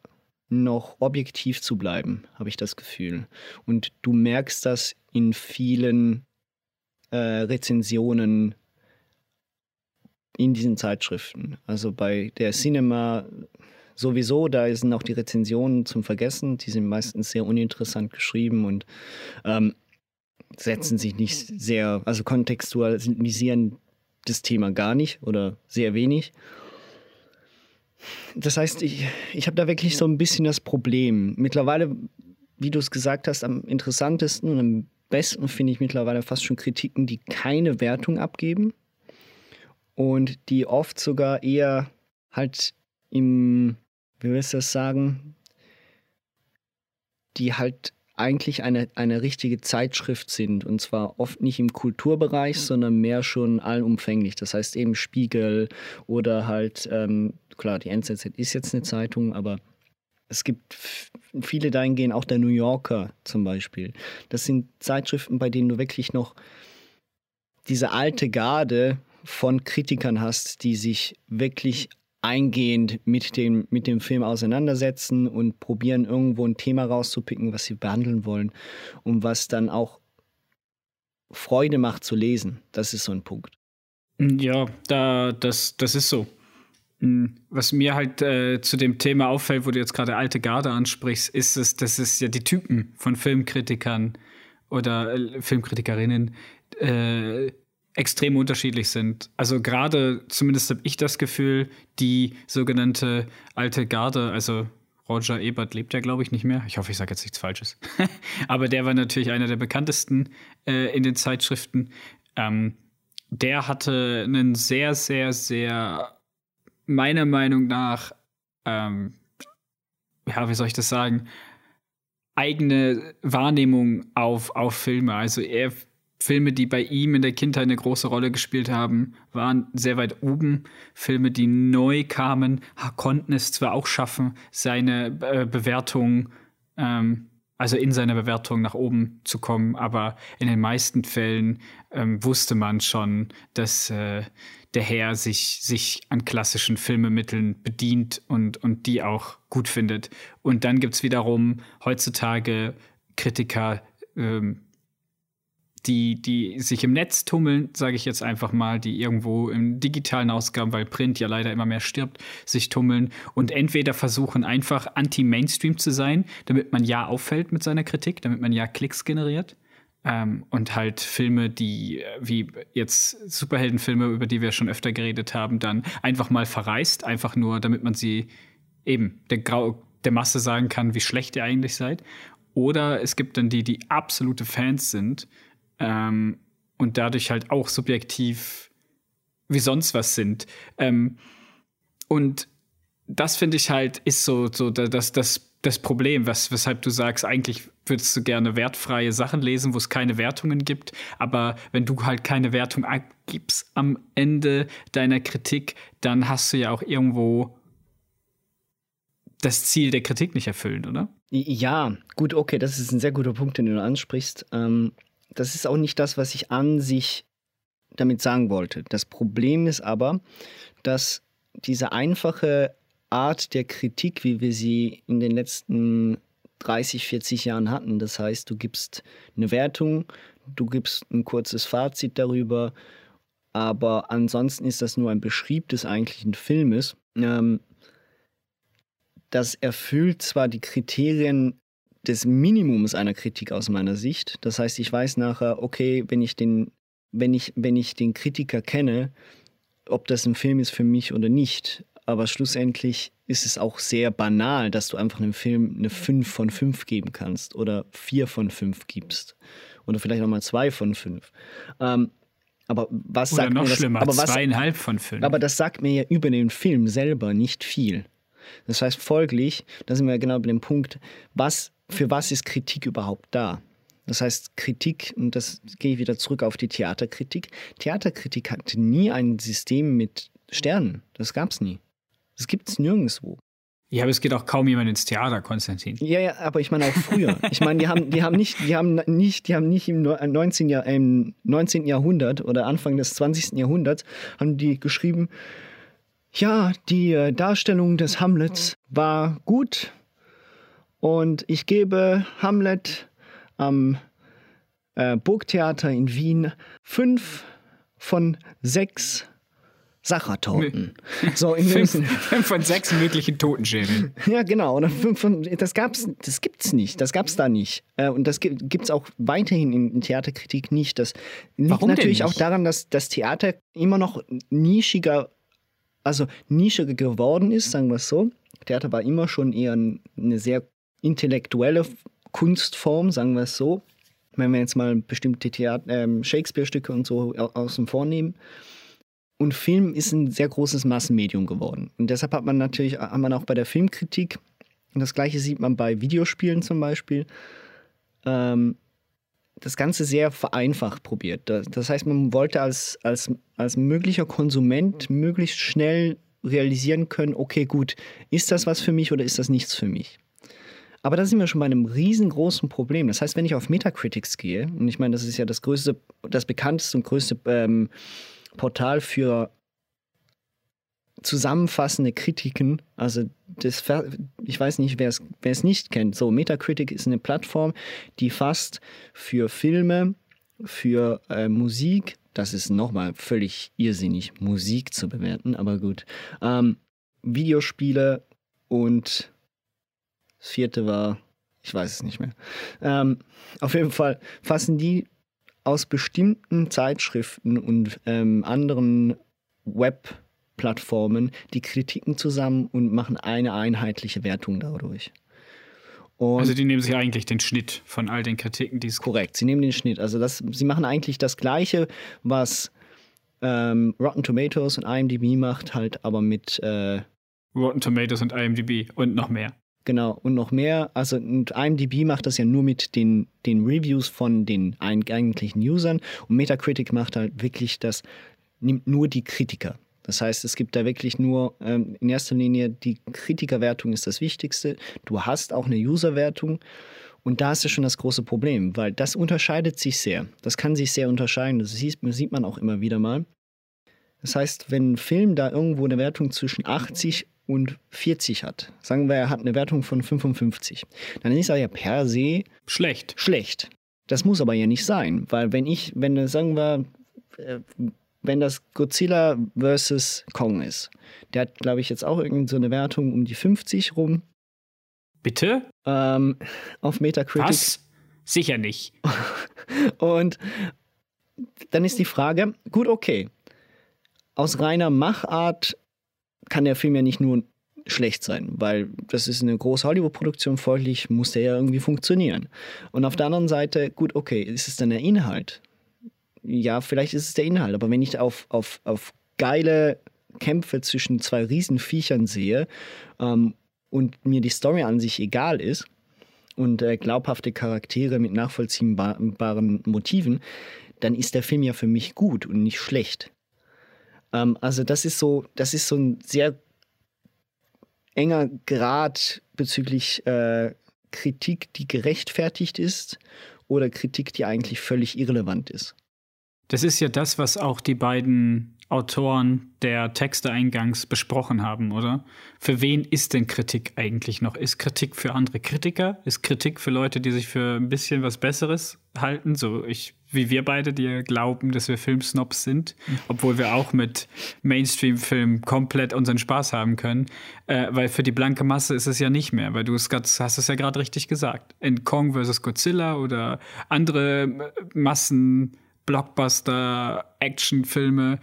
noch objektiv zu bleiben, habe ich das Gefühl. Und du merkst das in vielen äh, Rezensionen in diesen Zeitschriften. Also bei der Cinema sowieso, da sind auch die Rezensionen zum Vergessen. Die sind meistens sehr uninteressant geschrieben und ähm, setzen sich nicht sehr, also kontextualisieren das Thema gar nicht oder sehr wenig. Das heißt, ich, ich habe da wirklich so ein bisschen das Problem. Mittlerweile, wie du es gesagt hast, am interessantesten und am besten finde ich mittlerweile fast schon Kritiken, die keine Wertung abgeben und die oft sogar eher halt im, wie willst du das sagen, die halt eigentlich eine, eine richtige Zeitschrift sind. Und zwar oft nicht im Kulturbereich, sondern mehr schon allumfänglich. Das heißt eben Spiegel oder halt, ähm, klar, die NZZ ist jetzt eine Zeitung, aber es gibt viele dahingehend, auch der New Yorker zum Beispiel. Das sind Zeitschriften, bei denen du wirklich noch diese alte Garde von Kritikern hast, die sich wirklich eingehend mit dem, mit dem Film auseinandersetzen und probieren, irgendwo ein Thema rauszupicken, was sie behandeln wollen und was dann auch Freude macht zu lesen. Das ist so ein Punkt. Ja, da, das, das ist so. Hm, was mir halt äh, zu dem Thema auffällt, wo du jetzt gerade alte Garde ansprichst, ist es, dass es ja die Typen von Filmkritikern oder äh, Filmkritikerinnen äh, extrem unterschiedlich sind. Also gerade, zumindest habe ich das Gefühl, die sogenannte alte Garde, also Roger Ebert lebt ja, glaube ich, nicht mehr. Ich hoffe, ich sage jetzt nichts Falsches. Aber der war natürlich einer der bekanntesten äh, in den Zeitschriften. Ähm, der hatte einen sehr, sehr, sehr, meiner Meinung nach, ähm, ja, wie soll ich das sagen, eigene Wahrnehmung auf, auf Filme. Also er Filme, die bei ihm in der Kindheit eine große Rolle gespielt haben, waren sehr weit oben. Filme, die neu kamen, konnten es zwar auch schaffen, seine äh, Bewertung, ähm, also in seiner Bewertung nach oben zu kommen, aber in den meisten Fällen ähm, wusste man schon, dass äh, der Herr sich, sich an klassischen Filmemitteln bedient und, und die auch gut findet. Und dann gibt es wiederum heutzutage Kritiker, ähm, die, die sich im Netz tummeln, sage ich jetzt einfach mal, die irgendwo im digitalen Ausgaben, weil Print ja leider immer mehr stirbt, sich tummeln und entweder versuchen einfach anti-Mainstream zu sein, damit man ja auffällt mit seiner Kritik, damit man ja Klicks generiert. Ähm, und halt Filme, die wie jetzt Superheldenfilme, über die wir schon öfter geredet haben, dann einfach mal verreist, einfach nur, damit man sie eben der, Grau der Masse sagen kann, wie schlecht ihr eigentlich seid. Oder es gibt dann die, die absolute Fans sind ähm, und dadurch halt auch subjektiv wie sonst was sind. Ähm, und das finde ich halt ist so, so das, das, das Problem, was, weshalb du sagst, eigentlich würdest du gerne wertfreie Sachen lesen, wo es keine Wertungen gibt. Aber wenn du halt keine Wertung gibst am Ende deiner Kritik, dann hast du ja auch irgendwo das Ziel der Kritik nicht erfüllt, oder? Ja, gut, okay, das ist ein sehr guter Punkt, den du ansprichst. Ähm, das ist auch nicht das, was ich an sich damit sagen wollte. Das Problem ist aber, dass diese einfache Art der Kritik, wie wir sie in den letzten 30, 40 Jahren hatten, das heißt, du gibst eine Wertung, du gibst ein kurzes Fazit darüber, aber ansonsten ist das nur ein Beschrieb des eigentlichen Filmes. Ähm, das erfüllt zwar die Kriterien des Minimums einer Kritik aus meiner Sicht. Das heißt, ich weiß nachher, okay, wenn ich den, wenn ich, wenn ich den Kritiker kenne, ob das ein Film ist für mich oder nicht. Aber schlussendlich ist es auch sehr banal, dass du einfach einem Film eine 5 von 5 geben kannst oder 4 von 5 gibst. Oder vielleicht nochmal 2 von 5. Ähm, aber was oder sagt noch mir das, schlimmer, aber was, zweieinhalb von fünf. Aber das sagt mir ja über den Film selber nicht viel. Das heißt folglich, da sind wir genau bei dem Punkt, was für was ist Kritik überhaupt da? Das heißt, Kritik, und das gehe ich wieder zurück auf die Theaterkritik. Theaterkritik hatte nie ein System mit Sternen. Das gab es nie. Das gibt es nirgendwo. Ja, aber es geht auch kaum jemand ins Theater, Konstantin. Ja, ja, aber ich meine auch früher. ich meine, die haben, die haben nicht, die haben nicht, die haben nicht im 19. Jahr, im 19. Jahrhundert oder Anfang des 20. Jahrhunderts haben die geschrieben, ja, die äh, Darstellung des Hamlets war gut, und ich gebe Hamlet am äh, Burgtheater in Wien fünf von sechs Sachertorten. So in Fünf, fünf von sechs möglichen Totenschädeln. ja, genau. Oder fünf von, das gab's, das gibt's nicht. Das gab's da nicht. Äh, Und das gibt gibt's auch weiterhin in, Theaterkritik nicht. Das liegt Warum natürlich auch daran, dass das Theater immer noch nischiger, also nischiger geworden ist, sagen wir es so. Theater war immer schon eher ein- eine sehr intellektuelle Kunstform, sagen wir es so. Wenn wir jetzt mal bestimmte ähm, Shakespeare-Stücke und so au- außen vor nehmen. Und Film ist ein sehr großes Massenmedium geworden. Und deshalb hat man natürlich, hat man auch bei der Filmkritik, und das gleiche sieht man bei Videospielen zum Beispiel, ähm, das Ganze sehr vereinfacht probiert. Das, das heißt, man wollte als, als, als möglicher Konsument möglichst schnell realisieren können, okay, gut, ist das was für mich oder ist das nichts für mich? Aber da sind wir schon bei einem riesengroßen Problem. Das heißt, wenn ich auf Metacritics gehe, und ich meine, das ist ja das größte, das bekannteste und größte ähm, Portal für zusammenfassende Kritiken. Also das, ich weiß nicht, wer es, wer es nicht kennt. So, Metacritic ist eine Plattform, die fasst für Filme, für äh, Musik, das ist nochmal völlig irrsinnig, Musik zu bewerten, aber gut. Ähm, Videospiele und das vierte war, ich weiß es nicht mehr. Ähm, auf jeden Fall fassen die aus bestimmten Zeitschriften und ähm, anderen Webplattformen die Kritiken zusammen und machen eine einheitliche Wertung dadurch. Und Also die nehmen sich eigentlich den Schnitt von all den Kritiken, die es korrekt, sie nehmen den Schnitt. Also das, sie machen eigentlich das Gleiche, was ähm, Rotten Tomatoes und IMDb macht, halt aber mit äh, Rotten Tomatoes und IMDb und noch mehr. Genau, und noch mehr. Also IMDb macht das ja nur mit den, den Reviews von den eigentlichen Usern und Metacritic macht halt wirklich das, nimmt nur die Kritiker. Das heißt, es gibt da wirklich nur ähm, in erster Linie die Kritikerwertung ist das Wichtigste. Du hast auch eine Userwertung und da ist ja schon das große Problem, weil das unterscheidet sich sehr. Das kann sich sehr unterscheiden. Das sieht, sieht man auch immer wieder mal. Das heißt, wenn ein Film da irgendwo eine Wertung zwischen 80 und 40 hat, sagen wir, er hat eine Wertung von 55, dann ist er ja per se Schlecht. schlecht. Das muss aber ja nicht sein, weil wenn ich, wenn sagen wir, äh, wenn das Godzilla vs. Kong ist, der hat, glaube ich, jetzt auch irgendwie so eine Wertung um die 50 rum Bitte? ähm, auf Metacritic. Was? Sicher nicht. Und dann ist die Frage, gut, okay, aus reiner Machart kann der Film ja nicht nur schlecht sein, weil das ist eine große Hollywood-Produktion, folglich muss der ja irgendwie funktionieren. Und auf der anderen Seite, gut, okay, ist es dann der Inhalt? Ja, vielleicht ist es der Inhalt, aber wenn ich auf, auf, auf geile Kämpfe zwischen zwei Riesenviechern sehe ähm, und mir die Story an sich egal ist, und äh, glaubhafte Charaktere mit nachvollziehbaren Motiven, dann ist der Film ja für mich gut und nicht schlecht. Ähm, also das ist so, das ist so ein sehr enger Grad bezüglich äh, Kritik, die gerechtfertigt ist oder Kritik, die eigentlich völlig irrelevant ist. Das ist ja das, was auch die beiden Autoren der Texte eingangs besprochen haben, oder? Für wen ist denn Kritik eigentlich noch? Ist Kritik für andere Kritiker? Ist Kritik für Leute, die sich für ein bisschen was Besseres halten? So ich, wie wir beide, die glauben, dass wir Filmsnobs sind, obwohl wir auch mit Mainstream-Filmen komplett unseren Spaß haben können. Äh, weil für die blanke Masse ist es ja nicht mehr, weil du es grad, hast es ja gerade richtig gesagt. In Kong vs. Godzilla oder andere äh, Massen. Blockbuster, Actionfilme,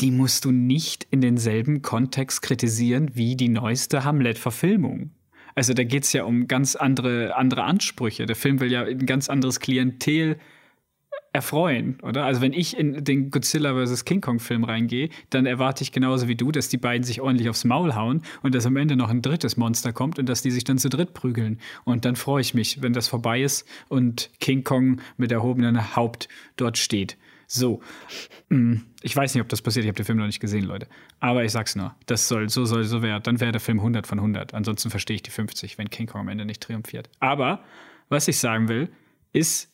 die musst du nicht in denselben Kontext kritisieren wie die neueste Hamlet-Verfilmung. Also da geht es ja um ganz andere, andere Ansprüche. Der Film will ja ein ganz anderes Klientel erfreuen, oder? Also wenn ich in den Godzilla vs. King Kong Film reingehe, dann erwarte ich genauso wie du, dass die beiden sich ordentlich aufs Maul hauen und dass am Ende noch ein drittes Monster kommt und dass die sich dann zu dritt prügeln. Und dann freue ich mich, wenn das vorbei ist und King Kong mit erhobenem Haupt dort steht. So, mm, ich weiß nicht, ob das passiert. Ich habe den Film noch nicht gesehen, Leute. Aber ich sag's nur, das soll, so soll, so wäre. Dann wäre der Film 100 von 100. Ansonsten verstehe ich die 50, wenn King Kong am Ende nicht triumphiert. Aber was ich sagen will, ist,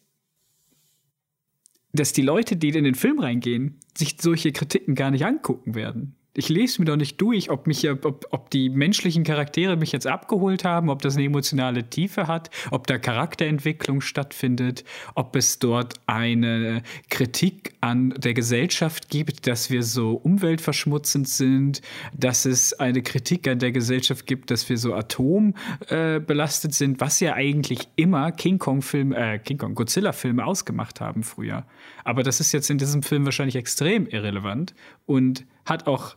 dass die Leute, die in den Film reingehen, sich solche Kritiken gar nicht angucken werden. Ich lese mir doch nicht durch, ob, mich, ob, ob die menschlichen Charaktere mich jetzt abgeholt haben, ob das eine emotionale Tiefe hat, ob da Charakterentwicklung stattfindet, ob es dort eine Kritik an der Gesellschaft gibt, dass wir so umweltverschmutzend sind, dass es eine Kritik an der Gesellschaft gibt, dass wir so atombelastet äh, sind, was ja eigentlich immer King Kong-Filme, äh, King Kong, Godzilla-Filme ausgemacht haben früher. Aber das ist jetzt in diesem Film wahrscheinlich extrem irrelevant und hat auch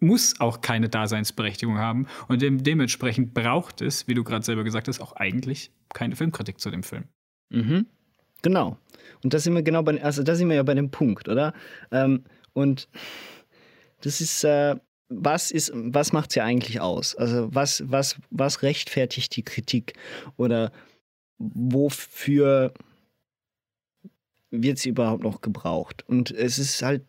muss auch keine Daseinsberechtigung haben. Und dem, dementsprechend braucht es, wie du gerade selber gesagt hast, auch eigentlich keine Filmkritik zu dem Film. Mhm. Genau. Und da sind wir genau bei, also da sind wir ja bei dem Punkt, oder? Ähm, und das ist, äh, was ist, was macht es ja eigentlich aus? Also was, was, was rechtfertigt die Kritik? Oder wofür wird sie überhaupt noch gebraucht? Und es ist halt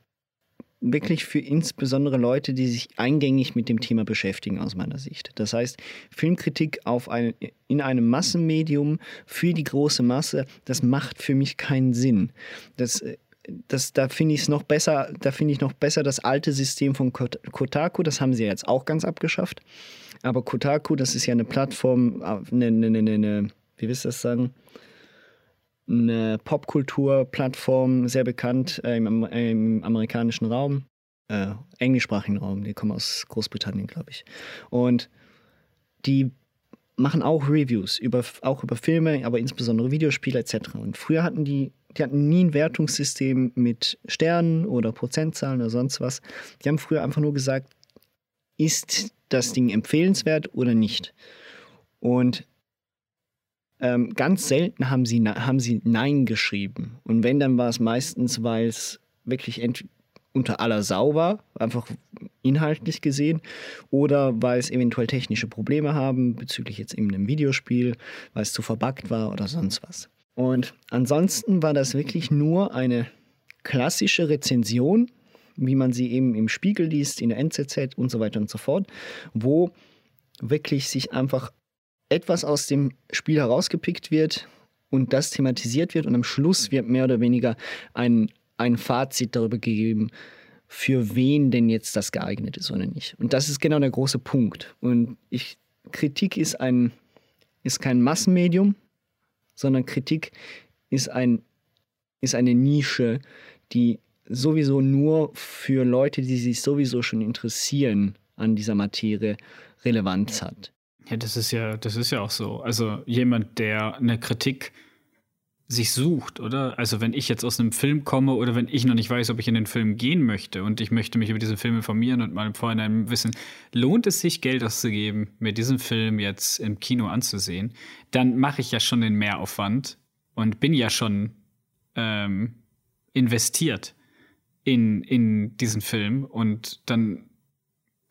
wirklich für insbesondere Leute, die sich eingängig mit dem Thema beschäftigen, aus meiner Sicht. Das heißt, Filmkritik auf ein, in einem Massenmedium für die große Masse, das macht für mich keinen Sinn. Das, das, da finde ich es noch besser, da finde ich noch besser das alte System von Kotaku, das haben sie ja jetzt auch ganz abgeschafft. Aber Kotaku, das ist ja eine Plattform, eine, eine, eine, eine wie willst du das sagen? Eine Popkultur-Plattform, sehr bekannt äh, im, im, amerikanischen Raum, äh, englischsprachigen Raum, die kommen aus Großbritannien, glaube ich. Und die machen auch Reviews, über, auch über Filme, aber insbesondere Videospiele etc. Und früher hatten die, die hatten nie ein Wertungssystem mit Sternen oder Prozentzahlen oder sonst was. Die haben früher einfach nur gesagt, ist das Ding empfehlenswert oder nicht? Und ähm, ganz selten haben sie, haben sie Nein geschrieben. Und wenn, dann war es meistens, weil es wirklich unter aller Sau war, einfach inhaltlich gesehen, oder weil es eventuell technische Probleme haben, bezüglich jetzt eben einem Videospiel, weil es zu verbuggt war oder sonst was. Und ansonsten war das wirklich nur eine klassische Rezension, wie man sie eben im Spiegel liest, in der NZZ und so weiter und so fort, wo wirklich sich einfach etwas aus dem Spiel herausgepickt wird und das thematisiert wird und am Schluss wird mehr oder weniger ein, ein Fazit darüber gegeben, für wen denn jetzt das geeignet ist oder nicht. Und das ist genau der große Punkt. Und ich, Kritik ist, ein, ist kein Massenmedium, sondern Kritik ist, ein, ist eine Nische, die sowieso nur für Leute, die sich sowieso schon interessieren an dieser Materie, Relevanz hat. Ja, das ist ja, das ist ja auch so. Also jemand, der eine Kritik sich sucht, oder? Also wenn ich jetzt aus einem Film komme oder wenn ich noch nicht weiß, ob ich in den Film gehen möchte und ich möchte mich über diesen Film informieren und mal im Vorhinein wissen, lohnt es sich, Geld auszugeben, mir diesen Film jetzt im Kino anzusehen, dann mache ich ja schon den Mehraufwand und bin ja schon ähm, investiert in, in diesen Film und dann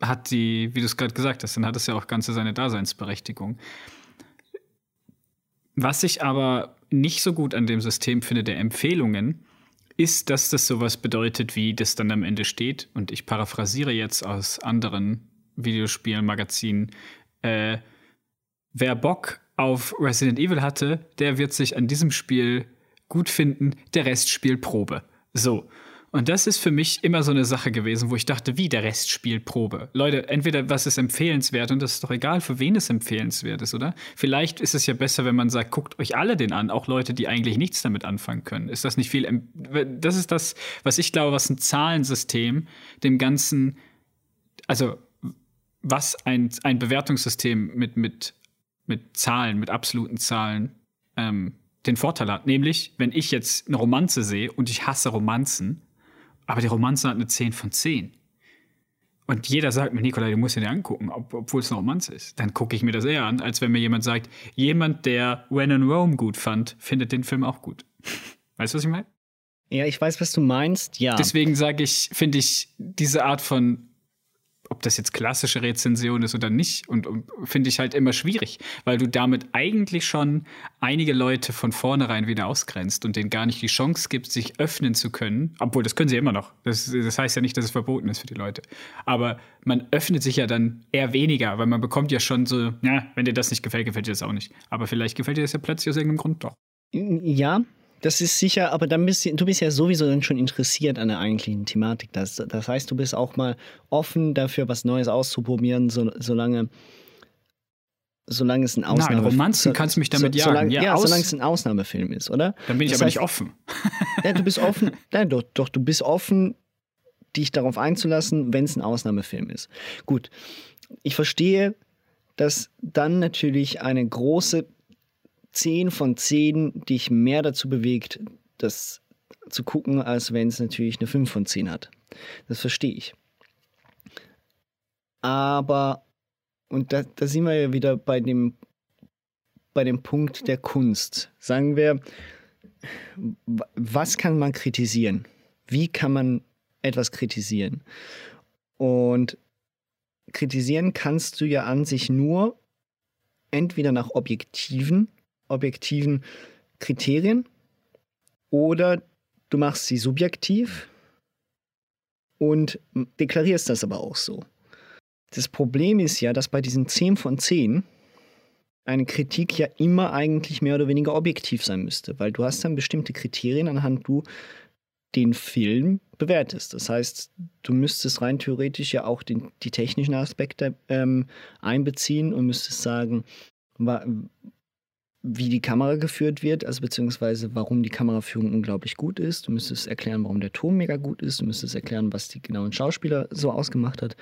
hat die, wie du es gerade gesagt hast, dann hat es ja auch Ganze seine Daseinsberechtigung. Was ich aber nicht so gut an dem System finde der Empfehlungen, ist, dass das sowas bedeutet, wie das dann am Ende steht. Und ich paraphrasiere jetzt aus anderen Videospielen, Magazinen. Äh, wer Bock auf Resident Evil hatte, der wird sich an diesem Spiel gut finden. Der Rest spielt Probe. So. Und das ist für mich immer so eine Sache gewesen, wo ich dachte, wie der Rest spielt Probe. Leute, entweder was ist empfehlenswert und das ist doch egal, für wen es empfehlenswert ist, oder? Vielleicht ist es ja besser, wenn man sagt, guckt euch alle den an, auch Leute, die eigentlich nichts damit anfangen können. Ist das nicht viel? Das ist das, was ich glaube, was ein Zahlensystem dem Ganzen, also was ein, ein Bewertungssystem mit, mit, mit Zahlen, mit absoluten Zahlen ähm, den Vorteil hat. Nämlich, wenn ich jetzt eine Romanze sehe und ich hasse Romanzen, aber die Romanze hat eine 10 von 10. Und jeder sagt mir, Nikolai, du musst dir angucken, ob, obwohl es eine Romanze ist. Dann gucke ich mir das eher an, als wenn mir jemand sagt, jemand, der When in Rome gut fand, findet den Film auch gut. Weißt du, was ich meine? Ja, ich weiß, was du meinst, ja. Deswegen sage ich, finde ich diese Art von ob das jetzt klassische Rezension ist oder nicht, und, und finde ich halt immer schwierig, weil du damit eigentlich schon einige Leute von vornherein wieder ausgrenzt und denen gar nicht die Chance gibt, sich öffnen zu können. Obwohl, das können sie immer noch. Das, das heißt ja nicht, dass es verboten ist für die Leute. Aber man öffnet sich ja dann eher weniger, weil man bekommt ja schon so, ja, wenn dir das nicht gefällt, gefällt dir das auch nicht. Aber vielleicht gefällt dir das ja plötzlich aus irgendeinem Grund doch. Ja, Das ist sicher, aber dann bist du, du bist ja sowieso dann schon interessiert an der eigentlichen Thematik. Das, das heißt, du bist auch mal offen dafür, was Neues auszuprobieren, so, solange, solange es ein Ausnahme Nein, Romanzen kannst du mich damit jagen. Solange, ja, Ja, solange es ein Ausnahmefilm ist, oder? Dann bin ich Das aber heißt- nicht offen. Ja, du bist offen. Nein, doch, doch, du bist offen, dich darauf einzulassen, wenn es ein Ausnahmefilm ist. Gut. Ich verstehe, dass dann natürlich eine große 10 von 10 dich mehr dazu bewegt, das zu gucken, als wenn es natürlich eine 5 von 10 hat. Das verstehe ich. Aber, und da, da sind wir ja wieder bei dem, bei dem Punkt der Kunst. Sagen wir, was kann man kritisieren? Wie kann man etwas kritisieren? Und kritisieren kannst du ja an sich nur entweder nach objektiven, objektiven Kriterien oder du machst sie subjektiv und deklarierst das aber auch so. Das Problem ist ja, dass bei diesen 10 von 10 eine Kritik ja immer eigentlich mehr oder weniger objektiv sein müsste, weil du hast dann bestimmte Kriterien, anhand du den Film bewertest. Das heißt, du müsstest rein theoretisch ja auch den, die technischen Aspekte ähm, einbeziehen und müsstest sagen, wie die Kamera geführt wird, also beziehungsweise warum die Kameraführung unglaublich gut ist. Du müsstest erklären, warum der Ton mega gut ist. Du müsstest erklären, was die genauen Schauspieler so ausgemacht hat,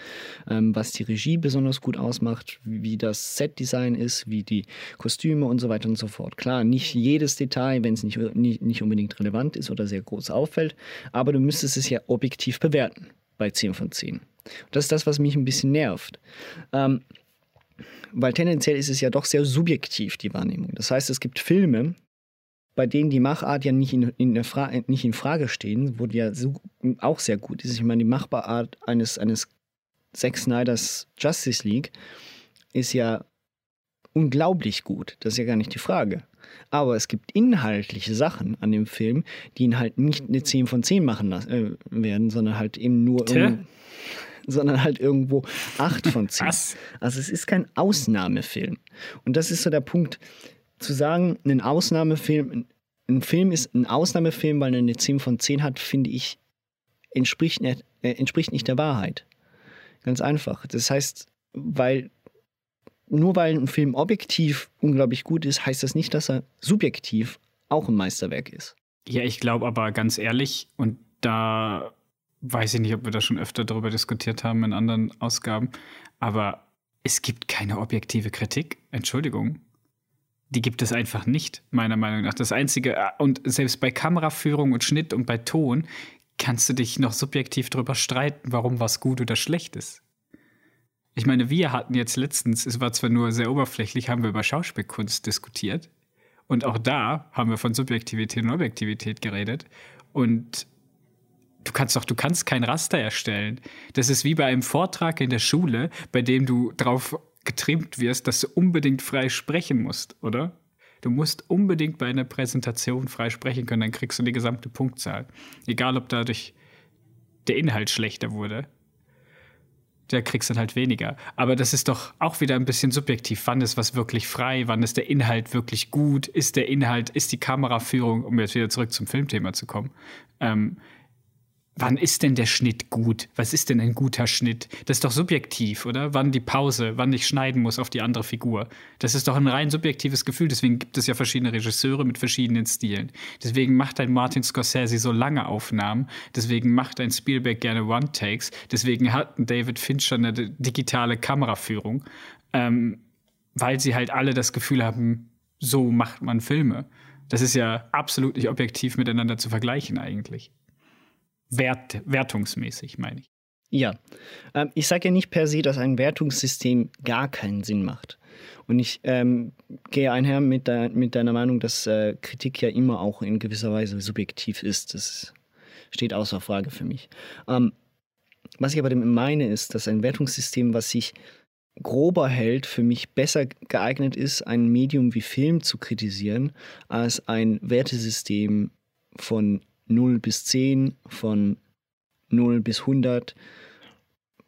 ähm, was die Regie besonders gut ausmacht, wie das Setdesign ist, wie die Kostüme und so weiter und so fort. Klar, nicht jedes Detail, wenn es nicht, nicht, nicht unbedingt relevant ist oder sehr groß auffällt, aber du müsstest es ja objektiv bewerten bei 10 von 10. Und das ist das, was mich ein bisschen nervt. Ähm, weil tendenziell ist es ja doch sehr subjektiv, die Wahrnehmung. Das heißt, es gibt Filme, bei denen die Machart ja nicht in, in, Fra nicht in Frage stehen, wo die ja so, auch sehr gut ist. Ich meine, die Machbarart eines, eines Zack Snyders Justice League ist ja unglaublich gut. Das ist ja gar nicht die Frage. Aber es gibt inhaltliche Sachen an dem Film, die ihn halt nicht eine 10 von 10 machen las- äh, werden, sondern halt eben nur Tja. sondern halt irgendwo 8 von 10. Was? Also es ist kein Ausnahmefilm. Und das ist so der Punkt, zu sagen, ein Ausnahmefilm, ein- ein Film ist ein Ausnahmefilm, weil er eine 10 von 10 hat, finde ich, entspricht nicht, äh, entspricht nicht der Wahrheit. Ganz einfach. Das heißt, weil nur weil ein Film objektiv unglaublich gut ist, heißt das nicht, dass er subjektiv auch ein Meisterwerk ist. Ja, ich glaube aber ganz ehrlich, und da weiß ich nicht, ob wir da schon öfter darüber diskutiert haben in anderen Ausgaben, aber es gibt keine objektive Kritik. Entschuldigung. Die gibt es einfach nicht, meiner Meinung nach. Das Einzige, äh, und selbst bei Kameraführung und Schnitt und bei Ton kannst du dich noch subjektiv darüber streiten, warum was gut oder schlecht ist. Ich meine, wir hatten jetzt letztens, es war zwar nur sehr oberflächlich, haben wir über Schauspielkunst diskutiert. Und auch da haben wir von Subjektivität und Objektivität geredet. Und du kannst doch, du kannst kein Raster erstellen. Das ist wie bei einem Vortrag in der Schule, bei dem du drauf getrimmt wirst, dass du unbedingt frei sprechen musst, oder? Du musst unbedingt bei einer Präsentation frei sprechen können, dann kriegst du die gesamte Punktzahl. Egal, ob dadurch der Inhalt schlechter wurde. Der kriegst dann halt weniger. Aber das ist doch auch wieder ein bisschen subjektiv. Wann ist was wirklich frei? Wann ist der Inhalt wirklich gut? Ist der Inhalt, ist die Kameraführung, um jetzt wieder zurück zum Filmthema zu kommen, ähm, Wann ist denn der Schnitt gut? Was ist denn ein guter Schnitt? Das ist doch subjektiv, oder? Wann die Pause, wann ich schneiden muss auf die andere Figur. Das ist doch ein rein subjektives Gefühl. Deswegen gibt es ja verschiedene Regisseure mit verschiedenen Stilen. Deswegen macht ein Martin Scorsese so lange Aufnahmen. Deswegen macht ein Spielberg gerne One-Takes. Deswegen hat ein David Fincher eine digitale Kameraführung. Ähm, weil sie halt alle das Gefühl haben, so macht man Filme. Das ist ja absolut nicht objektiv miteinander zu vergleichen eigentlich. Wert, wertungsmäßig, meine ich. Ja, ähm, ich sage ja nicht per se, dass ein Wertungssystem gar keinen Sinn macht. Und ich ähm, gehe einher mit, de mit deiner Meinung, dass äh, Kritik ja immer auch in gewisser Weise subjektiv ist. Das steht außer Frage für mich. Ähm, was ich aber damit meine, ist, dass ein Wertungssystem, was sich grober hält, für mich besser geeignet ist, ein Medium wie Film zu kritisieren, als ein Wertesystem von 0 bis 10, von 0 bis 100,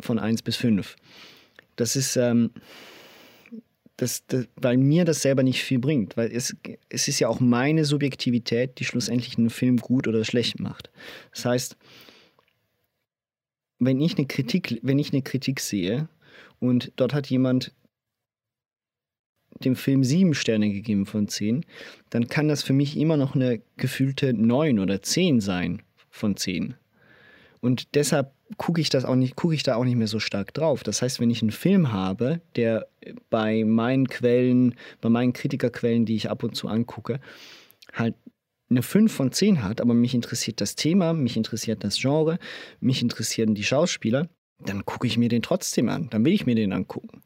von 1 bis 5. Das ist, ähm, das, das, weil mir das selber nicht viel bringt. Weil es, es ist ja auch meine Subjektivität, die schlussendlich einen Film gut oder schlecht macht. Das heißt, wenn ich eine Kritik, wenn ich eine Kritik sehe und dort hat jemand dem Film sieben Sterne gegeben von zehn, dann kann das für mich immer noch eine gefühlte neun oder zehn sein von zehn. Und deshalb gucke ich das auch nicht, gucke ich da auch nicht mehr so stark drauf. Das heißt, wenn ich einen Film habe, der bei meinen Quellen, bei meinen Kritikerquellen, die ich ab und zu angucke, halt eine 5 von 10 hat, aber mich interessiert das Thema, mich interessiert das Genre, mich interessieren die Schauspieler, dann gucke ich mir den trotzdem an. Dann will ich mir den angucken.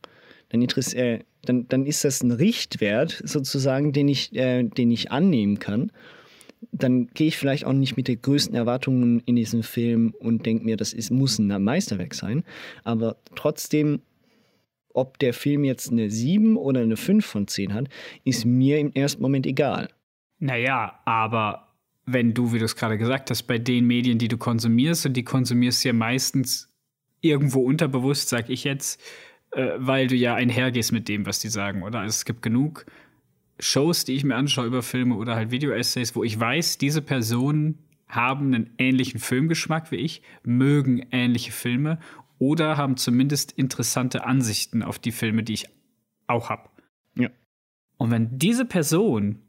Dann, äh, dann, dann ist das ein Richtwert sozusagen, den ich, äh, den ich annehmen kann. Dann gehe ich vielleicht auch nicht mit den größten Erwartungen in diesen Film und denke mir, das ist, muss ein Meisterwerk sein. Aber trotzdem ob der Film jetzt eine 7 oder eine 5 von 10 hat, ist mir im ersten Moment egal. Naja, aber wenn du, wie du es gerade gesagt hast, bei den Medien, die du konsumierst, und die konsumierst ja meistens irgendwo unterbewusst, sag ich jetzt, äh, weil du ja einhergehst mit dem, was die sagen, oder? Also es gibt genug Shows, die ich mir anschaue über Filme oder halt Video-Essays, wo ich weiß, diese Personen haben einen ähnlichen Filmgeschmack wie ich, mögen ähnliche Filme oder haben zumindest interessante Ansichten auf die Filme, die ich auch habe. Ja. Und wenn diese Person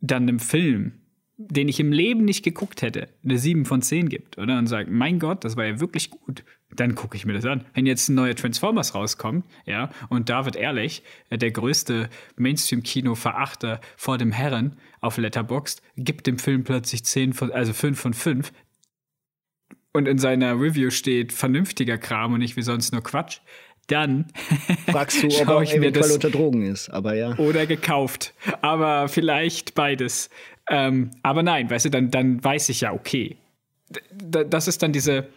dann einem Film, den ich im Leben nicht geguckt hätte, eine 7 von 10 gibt, oder? Und sagt, mein Gott, das war ja wirklich gut, dann gucke ich mir das an. Wenn jetzt ein neuer Transformers rauskommt, ja, und David Ehrlich, äh, der größte Mainstream-Kino-Verachter vor dem Herren auf Letterboxd, gibt dem Film plötzlich 10 von, also 5 von 5, und in seiner Review steht vernünftiger Kram und nicht wie sonst nur Quatsch, dann fragst du, ob er ich mir das unter Drogen ist, aber ja. Oder gekauft, aber vielleicht beides. Ähm, aber nein, weißt du, dann, dann weiß ich ja, okay. D das ist dann diese,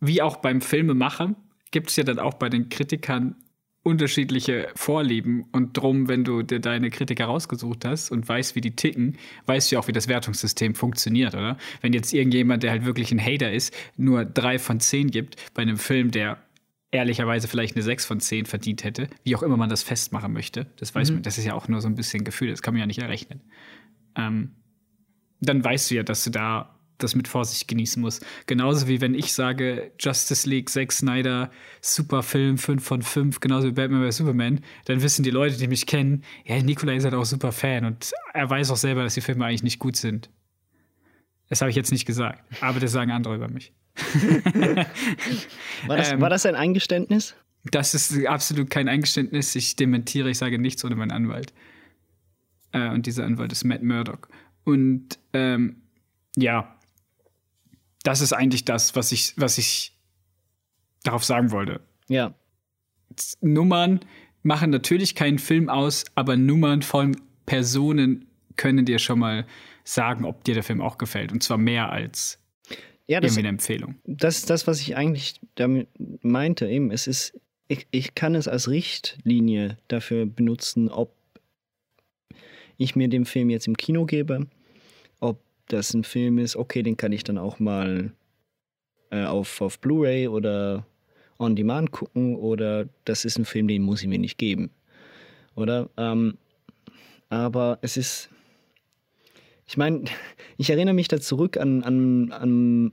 wie auch beim Filmemachen, gibt es ja dann auch bei den Kritikern unterschiedliche Vorlieben und drum, wenn du dir deine Kritiker rausgesucht hast und weißt, wie die ticken, weißt du ja auch, wie das Wertungssystem funktioniert, oder? Wenn jetzt irgendjemand, der halt wirklich ein Hater ist, nur drei von zehn gibt bei einem Film, der ehrlicherweise vielleicht eine 6 von 10 verdient hätte, wie auch immer man das festmachen möchte. Das weiß mhm. man, das ist ja auch nur so ein bisschen Gefühl, das kann man ja nicht errechnen. Ähm, dann weißt du ja, dass du da das mit Vorsicht genießen musst. Genauso wie wenn ich sage, Justice League, Zack Snyder, super Film, 5 von 5, genauso wie Batman vs. Superman, dann wissen die Leute, die mich kennen, ja, Nikolai ist halt auch super Fan und er weiß auch selber, dass die Filme eigentlich nicht gut sind. Das habe ich jetzt nicht gesagt, aber das sagen andere über mich. war, das, ähm, war das ein Eingeständnis? Das ist absolut kein Eingeständnis. Ich dementiere, ich sage nichts ohne meinen Anwalt. Äh, und dieser Anwalt ist Matt Murdock. Und ähm, ja, das ist eigentlich das, was ich, was ich darauf sagen wollte. Ja. Nummern machen natürlich keinen Film aus, aber Nummern von Personen können dir schon mal sagen, ob dir der Film auch gefällt. Und zwar mehr als ja, das, eine Empfehlung. Das ist das, was ich eigentlich damit meinte. Eben, es ist, ich, ich kann es als Richtlinie dafür benutzen, ob ich mir den Film jetzt im Kino gebe, ob das ein Film ist, okay, den kann ich dann auch mal äh, auf, auf Blu-ray oder on Demand gucken oder das ist ein Film, den muss ich mir nicht geben. Oder? Ähm, aber es ist, ich meine, ich erinnere mich da zurück an, an, an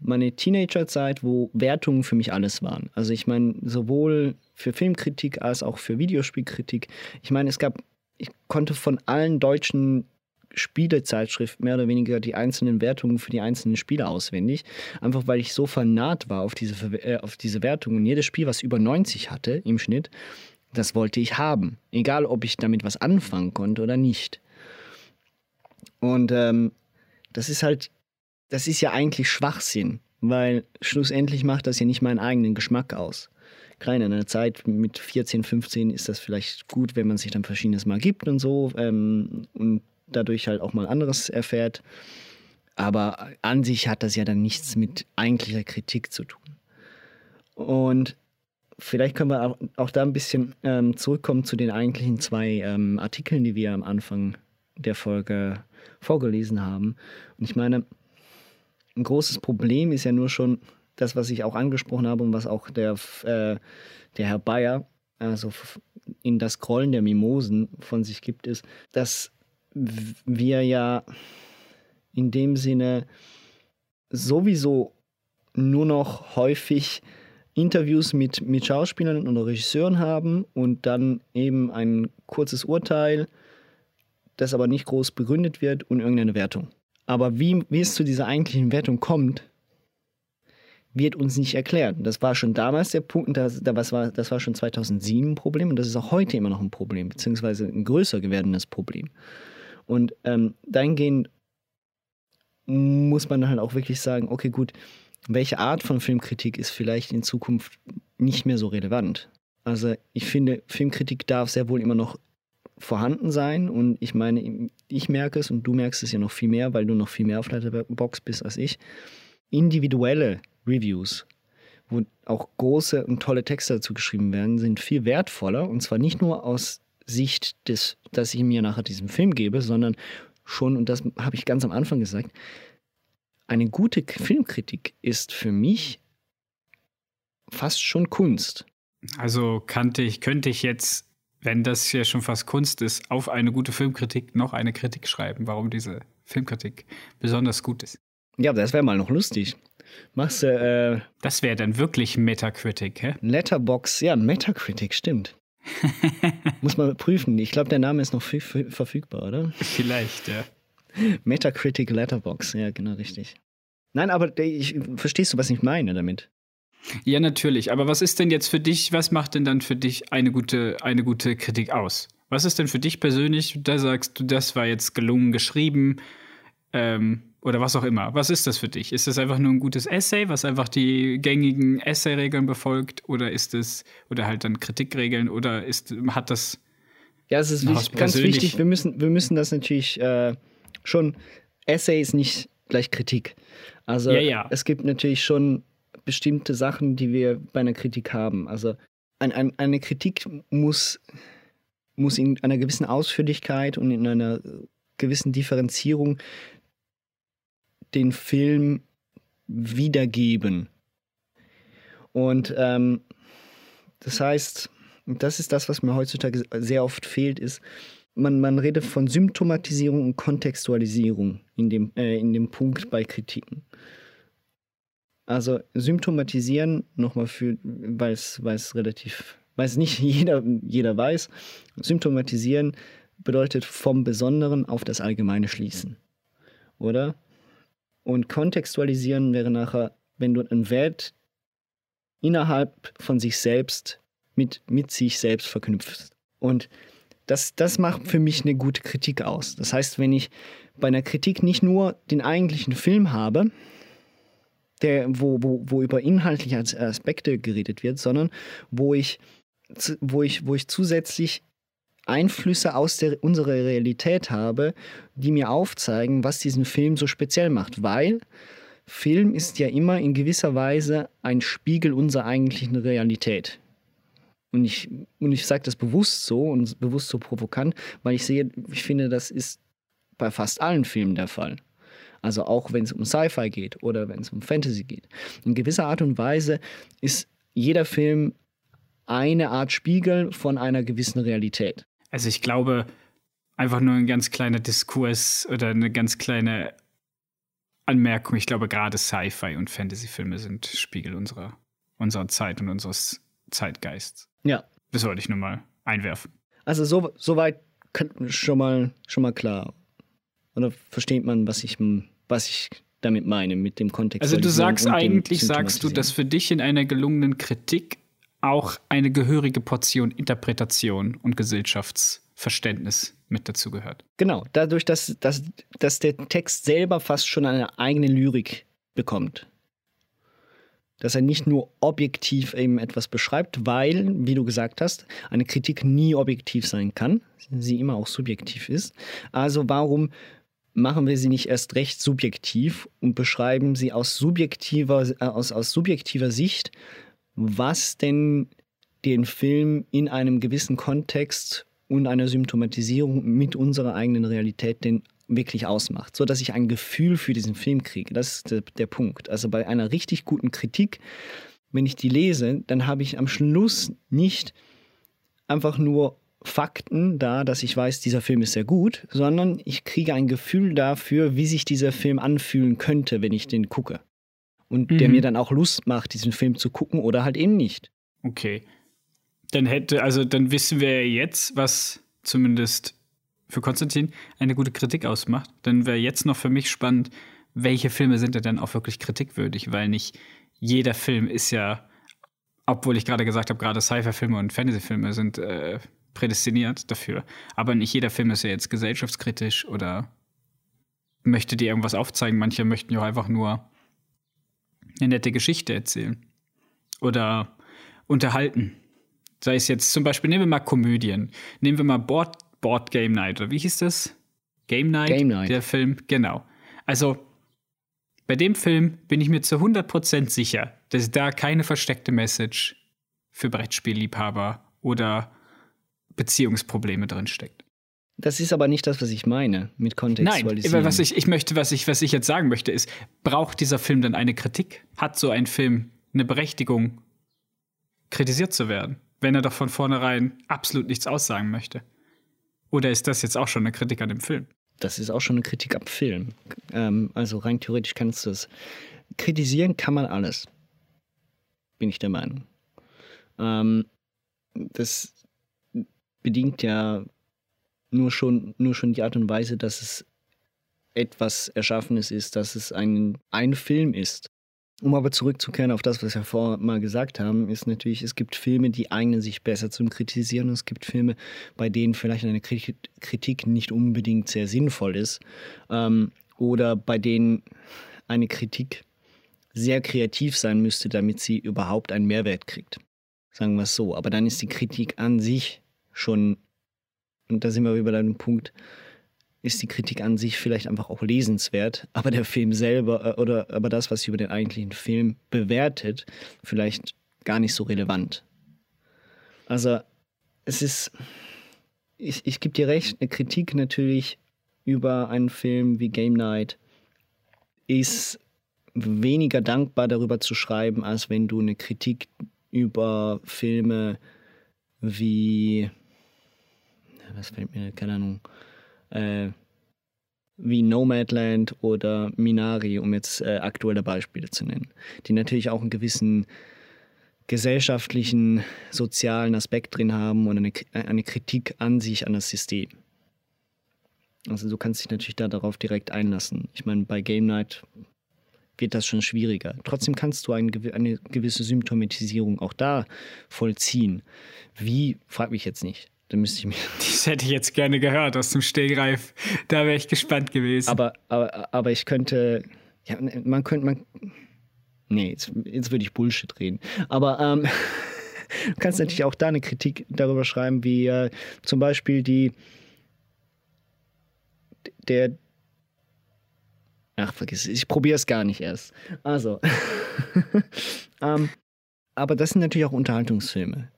meine Teenagerzeit, wo Wertungen für mich alles waren. Also ich meine, sowohl für Filmkritik als auch für Videospielkritik. Ich meine, es gab, ich konnte von allen deutschen Spielezeitschriften mehr oder weniger die einzelnen Wertungen für die einzelnen Spiele auswendig. Einfach weil ich so vernarrt war auf diese, äh, auf diese Wertungen. Jedes Spiel, was über 90 hatte im Schnitt, das wollte ich haben. Egal, ob ich damit was anfangen konnte oder nicht. Und ähm, das ist halt, das ist ja eigentlich Schwachsinn, weil schlussendlich macht das ja nicht meinen eigenen Geschmack aus. Gerade in einer Zeit mit 14, 15 ist das vielleicht gut, wenn man sich dann verschiedenes mal gibt und so ähm, und dadurch halt auch mal anderes erfährt. Aber an sich hat das ja dann nichts mit eigentlicher Kritik zu tun. Und vielleicht können wir auch, auch da ein bisschen ähm, zurückkommen zu den eigentlichen zwei ähm, Artikeln, die wir am Anfang der Folge vorgelesen haben. Und ich meine, ein großes Problem ist ja nur schon das, was ich auch angesprochen habe und was auch der, äh, der Herr Bayer also in das Grollen der Mimosen von sich gibt, ist, dass wir ja in dem Sinne sowieso nur noch häufig Interviews mit, mit Schauspielern oder Regisseuren haben und dann eben ein kurzes Urteil, das aber nicht groß begründet wird und irgendeine Wertung. Aber wie, wie es zu dieser eigentlichen Wertung kommt, wird uns nicht erklärt. Das war schon damals der Punkt, das, war, das war schon 2007 ein Problem und das ist auch heute immer noch ein Problem, beziehungsweise ein größer werdendes Problem. Und ähm, dahingehend muss man halt auch wirklich sagen, okay, gut, welche Art von Filmkritik ist vielleicht in Zukunft nicht mehr so relevant? Also ich finde, Filmkritik darf sehr wohl immer noch vorhanden sein und ich meine, ich merke es und du merkst es ja noch viel mehr, weil du noch viel mehr auf Letterbox bist als ich. Individuelle Reviews, wo auch große und tolle Texte dazu geschrieben werden, sind viel wertvoller und zwar nicht nur aus Sicht des, dass ich mir nachher diesen Film gebe, sondern schon, und das habe ich ganz am Anfang gesagt, eine gute Filmkritik ist für mich fast schon Kunst. Also kannte ich, könnte ich jetzt, wenn das ja schon fast Kunst ist, auf eine gute Filmkritik noch eine Kritik schreiben, warum diese Filmkritik besonders gut ist. Ja, das wäre mal noch lustig. Machst du. Äh, das wäre dann wirklich Metacritic, hä? Letterbox, ja, Metacritic, stimmt. Muss man prüfen. Ich glaube, der Name ist noch verfügbar, oder? Vielleicht, ja. Metacritic Letterbox, ja, genau richtig. Nein, aber ich, verstehst du, was ich meine damit? Ja, natürlich. Aber was ist denn jetzt für dich, was macht denn dann für dich eine gute, eine gute Kritik aus? Was ist denn für dich persönlich, da sagst du, das war jetzt gelungen geschrieben ähm, oder was auch immer? Was ist das für dich? Ist das einfach nur ein gutes Essay, was einfach die gängigen Essay-Regeln befolgt oder ist es, oder halt dann Kritikregeln oder ist, hat das. Ja, es ist wichtig, ganz wichtig, wir müssen, wir müssen das natürlich. Äh schon, Essay ist nicht gleich Kritik. Also ja, ja. es gibt natürlich schon bestimmte Sachen, die wir bei einer Kritik haben. Also ein, ein, eine Kritik muss, muss in einer gewissen Ausführlichkeit und in einer gewissen Differenzierung den Film wiedergeben. Und ähm, das heißt, das ist das, was mir heutzutage sehr oft fehlt, ist, man, man redet von Symptomatisierung und Kontextualisierung in dem, äh, in dem Punkt bei Kritiken. Also symptomatisieren, nochmal für, weil es relativ, weil es nicht jeder, jeder weiß, symptomatisieren bedeutet vom Besonderen auf das Allgemeine schließen. Oder? Und kontextualisieren wäre nachher, wenn du einen Wert innerhalb von sich selbst mit, mit sich selbst verknüpfst. Und das, das macht für mich eine gute Kritik aus. Das heißt, wenn ich bei einer Kritik nicht nur den eigentlichen Film habe, der, wo, wo, wo über inhaltliche Aspekte geredet wird, sondern wo ich, wo ich, wo ich zusätzlich Einflüsse aus der, unserer Realität habe, die mir aufzeigen, was diesen Film so speziell macht. Weil Film ist ja immer in gewisser Weise ein Spiegel unserer eigentlichen Realität. Und ich, und ich sage das bewusst so und bewusst so provokant, weil ich sehe, ich finde, das ist bei fast allen Filmen der Fall. Also auch wenn es um Sci-Fi geht oder wenn es um Fantasy geht. In gewisser Art und Weise ist jeder Film eine Art Spiegel von einer gewissen Realität. Also ich glaube, einfach nur ein ganz kleiner Diskurs oder eine ganz kleine Anmerkung. Ich glaube, gerade Sci-Fi und Fantasy-Filme sind Spiegel unserer, unserer Zeit und unseres Zeitgeists. Ja. Das wollte ich nur mal einwerfen. Also so, soweit schon mal, schon mal klar. Oder versteht man, was ich, was ich damit meine, mit dem Kontext? Also du sagst eigentlich, sagst du, dass für dich in einer gelungenen Kritik auch eine gehörige Portion Interpretation und Gesellschaftsverständnis mit dazu gehört. Genau, dadurch, dass, dass, dass der Text selber fast schon eine eigene Lyrik bekommt dass er nicht nur objektiv eben etwas beschreibt, weil, wie du gesagt hast, eine Kritik nie objektiv sein kann, sie immer auch subjektiv ist. Also warum machen wir sie nicht erst recht subjektiv und beschreiben sie aus subjektiver, äh, aus, aus subjektiver Sicht, was denn den Film in einem gewissen Kontext und einer Symptomatisierung mit unserer eigenen Realität denn wirklich ausmacht, so dass ich ein Gefühl für diesen Film kriege. Das ist der, der Punkt. Also bei einer richtig guten Kritik, wenn ich die lese, dann habe ich am Schluss nicht einfach nur Fakten da, dass ich weiß, dieser Film ist sehr gut, sondern ich kriege ein Gefühl dafür, wie sich dieser Film anfühlen könnte, wenn ich den gucke. Und der Mhm. mir dann auch Lust macht, diesen Film zu gucken oder halt eben nicht. Okay. Dann hätte, also dann wissen wir jetzt, was zumindest für Konstantin eine gute Kritik ausmacht. Dann wäre jetzt noch für mich spannend, welche Filme sind denn dann auch wirklich kritikwürdig, weil nicht jeder Film ist ja, obwohl ich gerade gesagt habe, gerade Sci-Fi-Filme und Fantasy-Filme sind äh, prädestiniert dafür. Aber nicht jeder Film ist ja jetzt gesellschaftskritisch oder möchte dir irgendwas aufzeigen. Manche möchten ja einfach nur eine nette Geschichte erzählen oder unterhalten. Sei es jetzt zum Beispiel, nehmen wir mal Komödien. Nehmen wir mal Board, Board Game Night, oder wie hieß das? Game Night? Game Night. Der Film, genau. Also, bei dem Film bin ich mir zu 100% sicher, dass da keine versteckte Message für Brettspielliebhaber oder Beziehungsprobleme drinsteckt. Das ist aber nicht das, was ich meine mit Nein, Kontextualisieren. aber was ich, ich möchte, was ich, was ich jetzt sagen möchte, ist, braucht dieser Film dann eine Kritik? Hat so ein Film eine Berechtigung, kritisiert zu werden, wenn er doch von vornherein absolut nichts aussagen möchte? Oder ist das jetzt auch schon eine Kritik an dem Film? das ist auch schon eine Kritik am Film. Ähm, also rein theoretisch kannst du es. Kritisieren kann man alles. Bin ich der Meinung. Ähm, das bedingt ja nur schon, nur schon die Art und Weise, dass es etwas Erschaffenes ist, dass es ein, ein Film ist. Um aber zurückzukehren auf das, was wir vorher mal gesagt haben, ist natürlich, es gibt Filme, die eignen sich besser zum Kritisieren und es gibt Filme, bei denen vielleicht eine Kri- Kritik nicht unbedingt sehr sinnvoll ist ähm, oder bei denen eine Kritik sehr kreativ sein müsste, damit sie überhaupt einen Mehrwert kriegt. Sagen wir es so. Aber dann ist die Kritik an sich schon, und da sind wir wieder bei Punkt, ist die Kritik an sich vielleicht einfach auch lesenswert, aber der Film selber äh, oder aber das, was sie über den eigentlichen Film bewertet, vielleicht gar nicht so relevant. Also es ist, ich, ich gebe dir recht, eine Kritik natürlich über einen Film wie Game Night ist weniger dankbar darüber zu schreiben, als wenn du eine Kritik über Filme wie, was fällt mir, keine Ahnung, äh, wie Nomadland oder Minari, um jetzt äh, aktuelle Beispiele zu nennen, die natürlich auch einen gewissen gesellschaftlichen, sozialen Aspekt drin haben und eine, eine Kritik an sich, an das System. Also du kannst dich natürlich da darauf direkt einlassen. Ich meine, bei Game Night wird das schon schwieriger. Trotzdem kannst du ein, eine gewisse Symptomatisierung auch da vollziehen. Wie, frag mich jetzt nicht. Da müsste ich mir. Das hätte ich jetzt gerne gehört aus dem Stegreif. Da wäre ich gespannt gewesen. Aber, aber, aber ich könnte. Ja, man könnte. Man, nee, jetzt, jetzt würde ich Bullshit reden. Aber ähm, du kannst natürlich auch da eine Kritik darüber schreiben, wie äh, zum Beispiel die. Der. Ach, vergiss es. Ich probiere es gar nicht erst. Also. ähm, aber das sind natürlich auch Unterhaltungsfilme.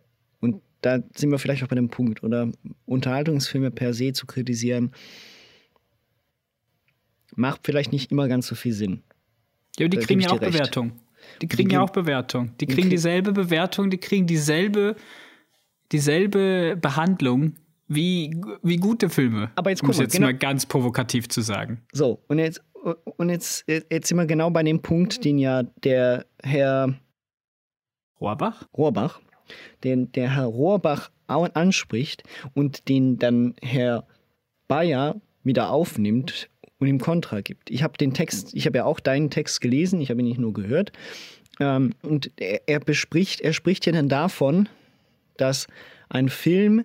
Da sind wir vielleicht auch bei dem Punkt, oder Unterhaltungsfilme per se zu kritisieren, macht vielleicht nicht immer ganz so viel Sinn. Ja, die Da kriegen ja auch recht. Bewertung. Die kriegen ja kriegen- auch Bewertung. Die die kriegen krieg- dieselbe Bewertung, die kriegen dieselbe, dieselbe Behandlung wie, wie gute Filme. Aber jetzt um guck es mal, jetzt genau- mal ganz provokativ zu sagen. So, und jetzt, und jetzt, jetzt sind wir genau bei dem Punkt, den ja der Herr Rohrbach? Rohrbach, den der Herr Rohrbach anspricht und den dann Herr Bayer wieder aufnimmt und ihm Kontra gibt. Ich habe den Text, ich habe ja auch deinen Text gelesen, ich habe ihn nicht nur gehört. Ähm, und er, er bespricht, er spricht ja dann davon, dass ein Film,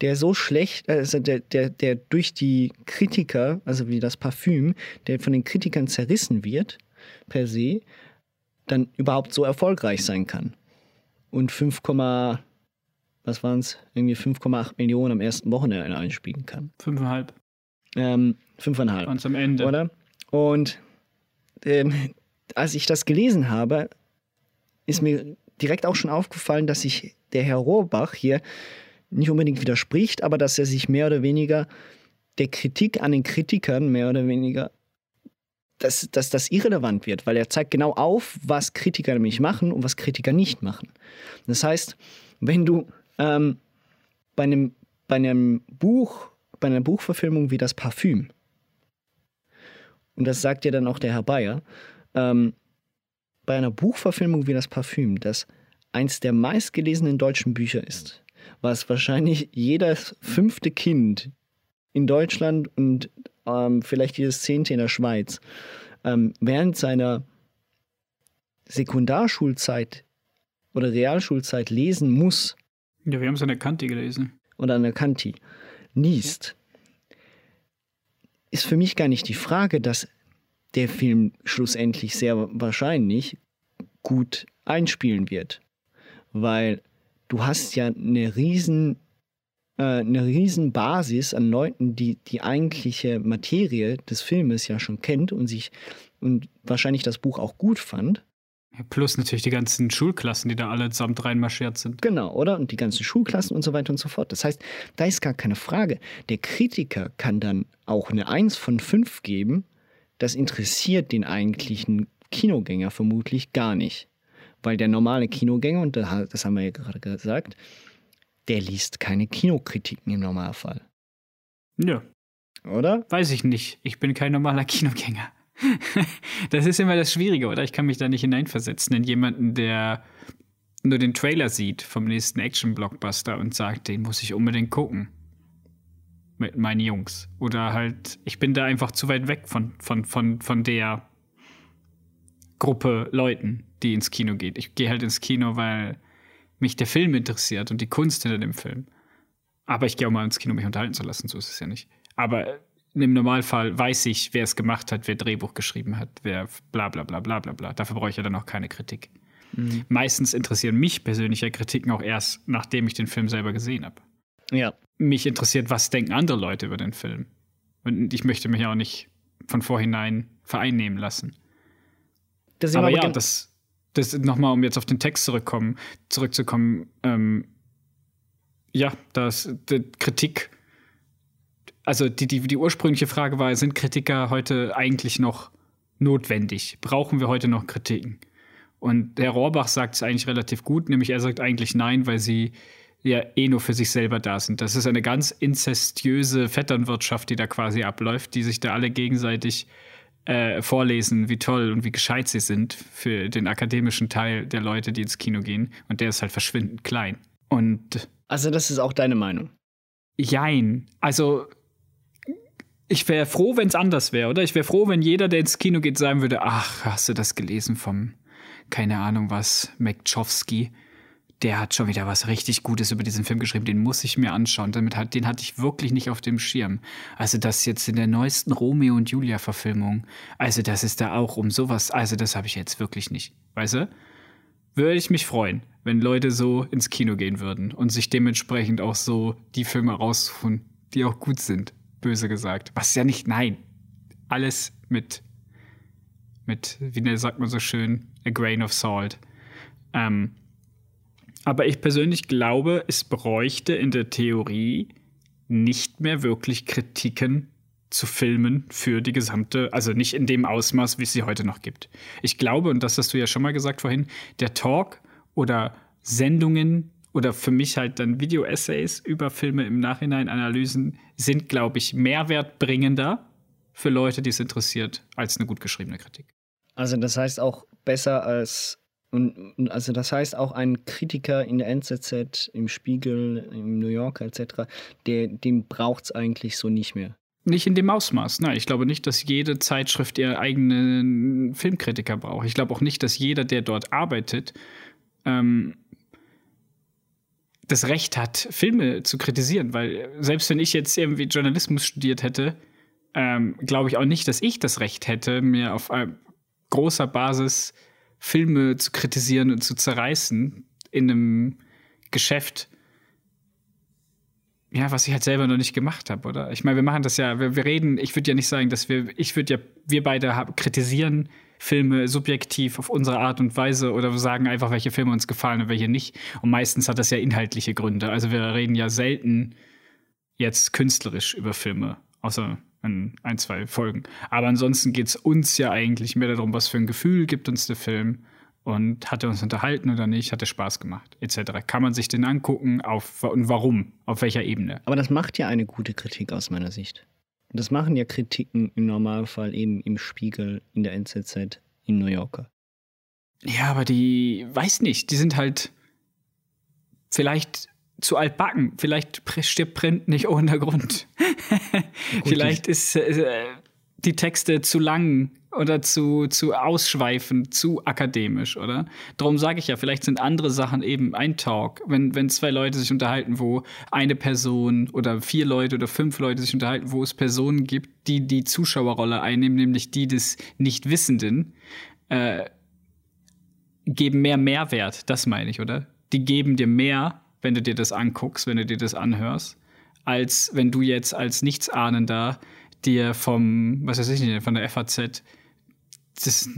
der so schlecht, also der, der, der durch die Kritiker, also wie das Parfüm, der von den Kritikern zerrissen wird, per se, dann überhaupt so erfolgreich sein kann. Und 5, was waren es? Irgendwie 5,8 Millionen am ersten Wochenende einspielen kann. Fünfeinhalb. Ähm, 5,5 Ganz am Ende. oder? Und ähm, als ich das gelesen habe, ist mir direkt auch schon aufgefallen, dass sich der Herr Rohrbach hier nicht unbedingt widerspricht, aber dass er sich mehr oder weniger der Kritik an den Kritikern mehr oder weniger, dass, dass das irrelevant wird, weil er zeigt genau auf, was Kritiker nämlich machen und was Kritiker nicht machen. Das heißt, wenn du ähm, bei, einem, bei einem Buch, bei einer Buchverfilmung wie das Parfüm, und das sagt ja dann auch der Herr Bayer, ähm, bei einer Buchverfilmung wie das Parfüm, das eins der meistgelesenen deutschen Bücher ist, was wahrscheinlich jedes fünfte Kind in Deutschland und ähm, vielleicht jedes zehnte in der Schweiz ähm, während seiner Sekundarschulzeit oder Realschulzeit lesen muss. Ja, wir haben es an der Kanti gelesen. Oder an der Kanti liest, ist für mich gar nicht die Frage, dass der Film schlussendlich sehr wahrscheinlich gut einspielen wird. Weil du hast ja eine riesen, eine riesen Basis an Leuten, die die eigentliche Materie des Filmes ja schon kennt und sich und wahrscheinlich das Buch auch gut fand. Plus natürlich die ganzen Schulklassen, die da alle zusammen reinmarschiert sind. Genau, oder? Und die ganzen Schulklassen und so weiter und so fort. Das heißt, da ist gar keine Frage. Der Kritiker kann dann auch eine 1 von 5 geben. Das interessiert den eigentlichen Kinogänger vermutlich gar nicht. Weil der normale Kinogänger, und das haben wir ja gerade gesagt, der liest keine Kinokritiken im Normalfall. Ja. Oder? Weiß ich nicht. Ich bin kein normaler Kinogänger. das ist immer das Schwierige, oder? Ich kann mich da nicht hineinversetzen in jemanden, der nur den Trailer sieht vom nächsten Action-Blockbuster und sagt, den muss ich unbedingt gucken. Mit meinen Jungs. Oder halt, ich bin da einfach zu weit weg von, von, von, von der Gruppe Leuten, die ins Kino geht. Ich gehe halt ins Kino, weil mich der Film interessiert und die Kunst hinter dem Film. Aber ich gehe auch mal ins Kino, mich unterhalten zu lassen, so ist es ja nicht. Aber im Normalfall weiß ich, wer es gemacht hat, wer Drehbuch geschrieben hat, wer bla bla bla bla bla bla. Dafür brauche ich ja dann auch keine Kritik. Mhm. Meistens interessieren mich persönliche Kritiken auch erst, nachdem ich den Film selber gesehen habe. Ja. Mich interessiert, was denken andere Leute über den Film. Und ich möchte mich auch nicht von vorhinein vereinnehmen lassen. Das aber ja, das, das nochmal, um jetzt auf den Text zurückkommen, zurückzukommen, ähm, ja, das, die Kritik also die, die, die ursprüngliche Frage war, sind Kritiker heute eigentlich noch notwendig? Brauchen wir heute noch Kritiken? Und Herr Rohrbach sagt es eigentlich relativ gut, nämlich er sagt eigentlich nein, weil sie ja eh nur für sich selber da sind. Das ist eine ganz inzestiöse Vetternwirtschaft, die da quasi abläuft, die sich da alle gegenseitig äh, vorlesen, wie toll und wie gescheit sie sind für den akademischen Teil der Leute, die ins Kino gehen. Und der ist halt verschwindend klein. Und also das ist auch deine Meinung. Jein. Also ich wäre froh, wenn es anders wäre, oder? Ich wäre froh, wenn jeder, der ins Kino geht, sagen würde, ach, hast du das gelesen vom, keine Ahnung was, Mekchowski? Der hat schon wieder was richtig Gutes über diesen Film geschrieben, den muss ich mir anschauen. Damit hat, den hatte ich wirklich nicht auf dem Schirm. Also das jetzt in der neuesten Romeo und Julia Verfilmung, also das ist da auch um sowas, also das habe ich jetzt wirklich nicht, weißt du? Würde ich mich freuen, wenn Leute so ins Kino gehen würden und sich dementsprechend auch so die Filme raussuchen, die auch gut sind böse gesagt. Was ja nicht, nein. Alles mit, mit, wie sagt man so schön, a grain of salt. Ähm, aber ich persönlich glaube, es bräuchte in der Theorie nicht mehr wirklich Kritiken zu Filmen für die gesamte, also nicht in dem Ausmaß, wie es sie heute noch gibt. Ich glaube, und das hast du ja schon mal gesagt vorhin, der Talk oder Sendungen oder für mich halt dann Video-Essays über Filme im Nachhinein, Analysen, sind, glaube ich, mehrwertbringender für Leute, die es interessiert, als eine gut geschriebene Kritik. Also das heißt auch besser als und also das heißt auch ein Kritiker in der NZZ, im Spiegel, im New Yorker etc., der, dem braucht es eigentlich so nicht mehr. Nicht in dem Ausmaß. Nein, ich glaube nicht, dass jede Zeitschrift ihren eigenen Filmkritiker braucht. Ich glaube auch nicht, dass jeder, der dort arbeitet, ähm, das Recht hat, Filme zu kritisieren, weil selbst wenn ich jetzt irgendwie Journalismus studiert hätte, ähm, glaube ich auch nicht, dass ich das Recht hätte, mir auf äh, großer Basis Filme zu kritisieren und zu zerreißen in einem Geschäft, ja, was ich halt selber noch nicht gemacht habe, oder? Ich meine, wir machen das ja, wir, wir reden, ich würde ja nicht sagen, dass wir, ich würde ja, wir beide haben, kritisieren Filme subjektiv auf unsere Art und Weise oder sagen einfach, welche Filme uns gefallen und welche nicht. Und meistens hat das ja inhaltliche Gründe. Also wir reden ja selten jetzt künstlerisch über Filme, außer in ein, zwei Folgen. Aber ansonsten geht es uns ja eigentlich mehr darum, was für ein Gefühl gibt uns der Film und hat er uns unterhalten oder nicht, hat er Spaß gemacht, etc. Kann man sich den angucken auf, und warum, auf welcher Ebene. Aber das macht ja eine gute Kritik aus meiner Sicht. Das machen ja Kritiken im Normalfall eben im Spiegel, in der NZZ, im New Yorker. Ja, aber die, weiß nicht, die sind halt vielleicht zu altbacken. Vielleicht stirbt Print nicht ohne Grund. vielleicht ist äh, die Texte zu lang oder zu, zu ausschweifend, zu akademisch, oder? Darum sage ich ja, vielleicht sind andere Sachen eben ein Talk. Wenn, wenn zwei Leute sich unterhalten, wo eine Person oder vier Leute oder fünf Leute sich unterhalten, wo es Personen gibt, die die Zuschauerrolle einnehmen, nämlich die des Nichtwissenden, äh, geben mehr Mehrwert, das meine ich, oder? Die geben dir mehr, wenn du dir das anguckst, wenn du dir das anhörst, als wenn du jetzt als Nichtsahnender dir vom, was weiß ich nicht, von der FAZ das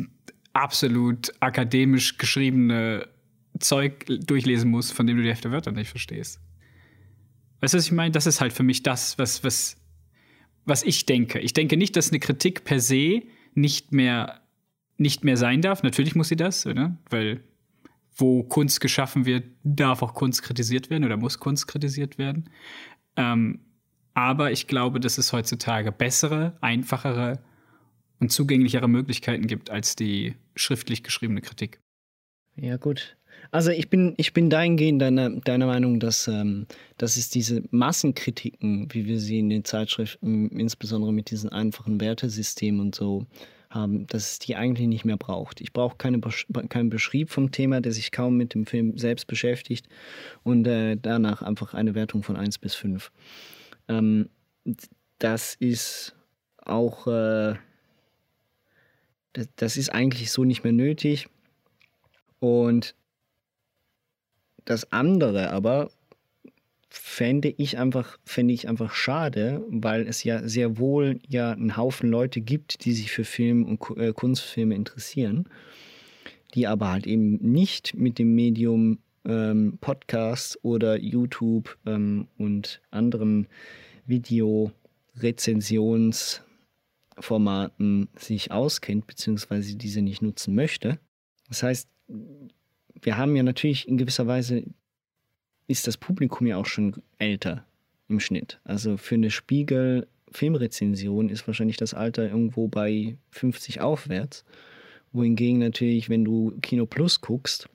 absolut akademisch geschriebene Zeug durchlesen musst, von dem du die Hälfte Wörter nicht verstehst. Weißt du, was ich meine? Das ist halt für mich das, was, was, was ich denke. Ich denke nicht, dass eine Kritik per se nicht mehr, nicht mehr sein darf. Natürlich muss sie das, oder? Weil wo Kunst geschaffen wird, darf auch Kunst kritisiert werden oder muss Kunst kritisiert werden. Ähm, aber ich glaube, dass es heutzutage bessere, einfachere und zugänglichere Möglichkeiten gibt als die schriftlich geschriebene Kritik. Ja, gut. Also ich bin, ich bin dahingehend deiner, deiner Meinung, dass, ähm, dass es diese Massenkritiken, wie wir sie in den Zeitschriften, insbesondere mit diesen einfachen Wertesystemen und so haben, dass es die eigentlich nicht mehr braucht. Ich brauche keine, keinen Beschrieb vom Thema, der sich kaum mit dem Film selbst beschäftigt und äh, danach einfach eine Wertung von 1 bis 5. Ähm, das ist auch, äh, das, das ist eigentlich so nicht mehr nötig. Und das andere aber fände ich einfach, fände ich einfach schade, weil es ja sehr wohl ja einen Haufen Leute gibt, die sich für Film und äh, Kunstfilme interessieren, die aber halt eben nicht mit dem Medium ähm, Podcast oder YouTube ähm, und anderen Videorezensionsformaten sich auskennt, beziehungsweise diese nicht nutzen möchte. Das heißt, wir haben ja natürlich in gewisser Weise ist das Publikum ja auch schon älter im Schnitt. Also für eine Spiegel Filmrezension ist wahrscheinlich das Alter irgendwo bei 50 aufwärts. Wohingegen natürlich, wenn du Kino Plus guckst,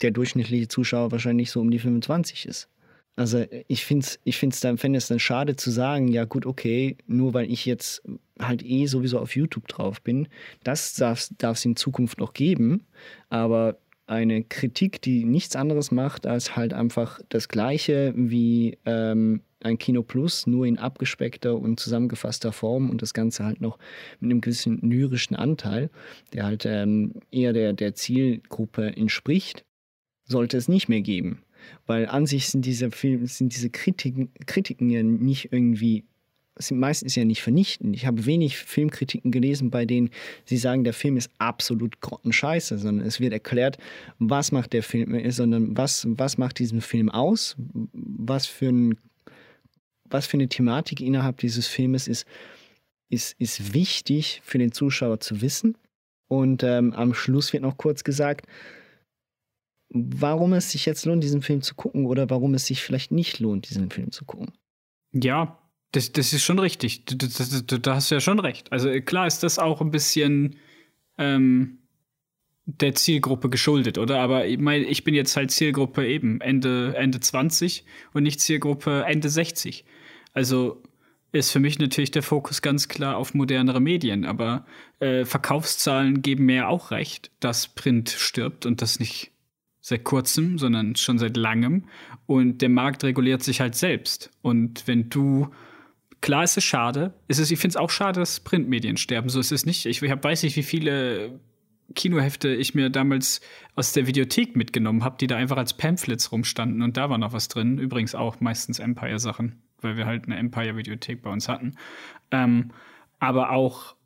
der durchschnittliche Zuschauer wahrscheinlich so um die 25 ist. Also ich finde es ich find's dann, fände es dann schade zu sagen, ja gut, okay, nur weil ich jetzt halt eh sowieso auf YouTube drauf bin, das darf es in Zukunft noch geben, aber eine Kritik, die nichts anderes macht, als halt einfach das Gleiche wie ähm, ein Kino Plus, nur in abgespeckter und zusammengefasster Form und das Ganze halt noch mit einem gewissen lyrischen Anteil, der halt ähm, eher der, der Zielgruppe entspricht, sollte es nicht mehr geben. Weil an sich sind diese, Film, sind diese Kritiken, Kritiken ja nicht irgendwie sind meistens ja nicht vernichtend. Ich habe wenig Filmkritiken gelesen, bei denen sie sagen, der Film ist absolut grottenscheiße, sondern es wird erklärt, was macht der Film, ist, sondern was, was macht diesen Film aus, was für, ein, was für eine Thematik innerhalb dieses Filmes ist, ist, ist wichtig für den Zuschauer zu wissen. Und ähm, am Schluss wird noch kurz gesagt, warum es sich jetzt lohnt, diesen Film zu gucken oder warum es sich vielleicht nicht lohnt, diesen Film zu gucken. Ja, das, das ist schon richtig. Da, da, da hast du ja schon recht. Also klar ist das auch ein bisschen ähm, der Zielgruppe geschuldet, oder? Aber ich, mein, ich bin jetzt halt Zielgruppe eben Ende, Ende 20 und nicht Zielgruppe Ende 60. Also ist für mich natürlich der Fokus ganz klar auf modernere Medien. Aber äh, Verkaufszahlen geben mir auch recht, dass Print stirbt und das nicht seit kurzem, sondern schon seit langem. Und der Markt reguliert sich halt selbst. Und wenn du Klar ist es schade. Es ist, ich finde es auch schade, dass Printmedien sterben. So ist es nicht. Ich hab, weiß nicht, wie viele Kinohefte ich mir damals aus der Videothek mitgenommen habe, die da einfach als Pamphlets rumstanden und da war noch was drin. Übrigens auch meistens Empire-Sachen, weil wir halt eine Empire-Videothek bei uns hatten. Ähm, aber auch,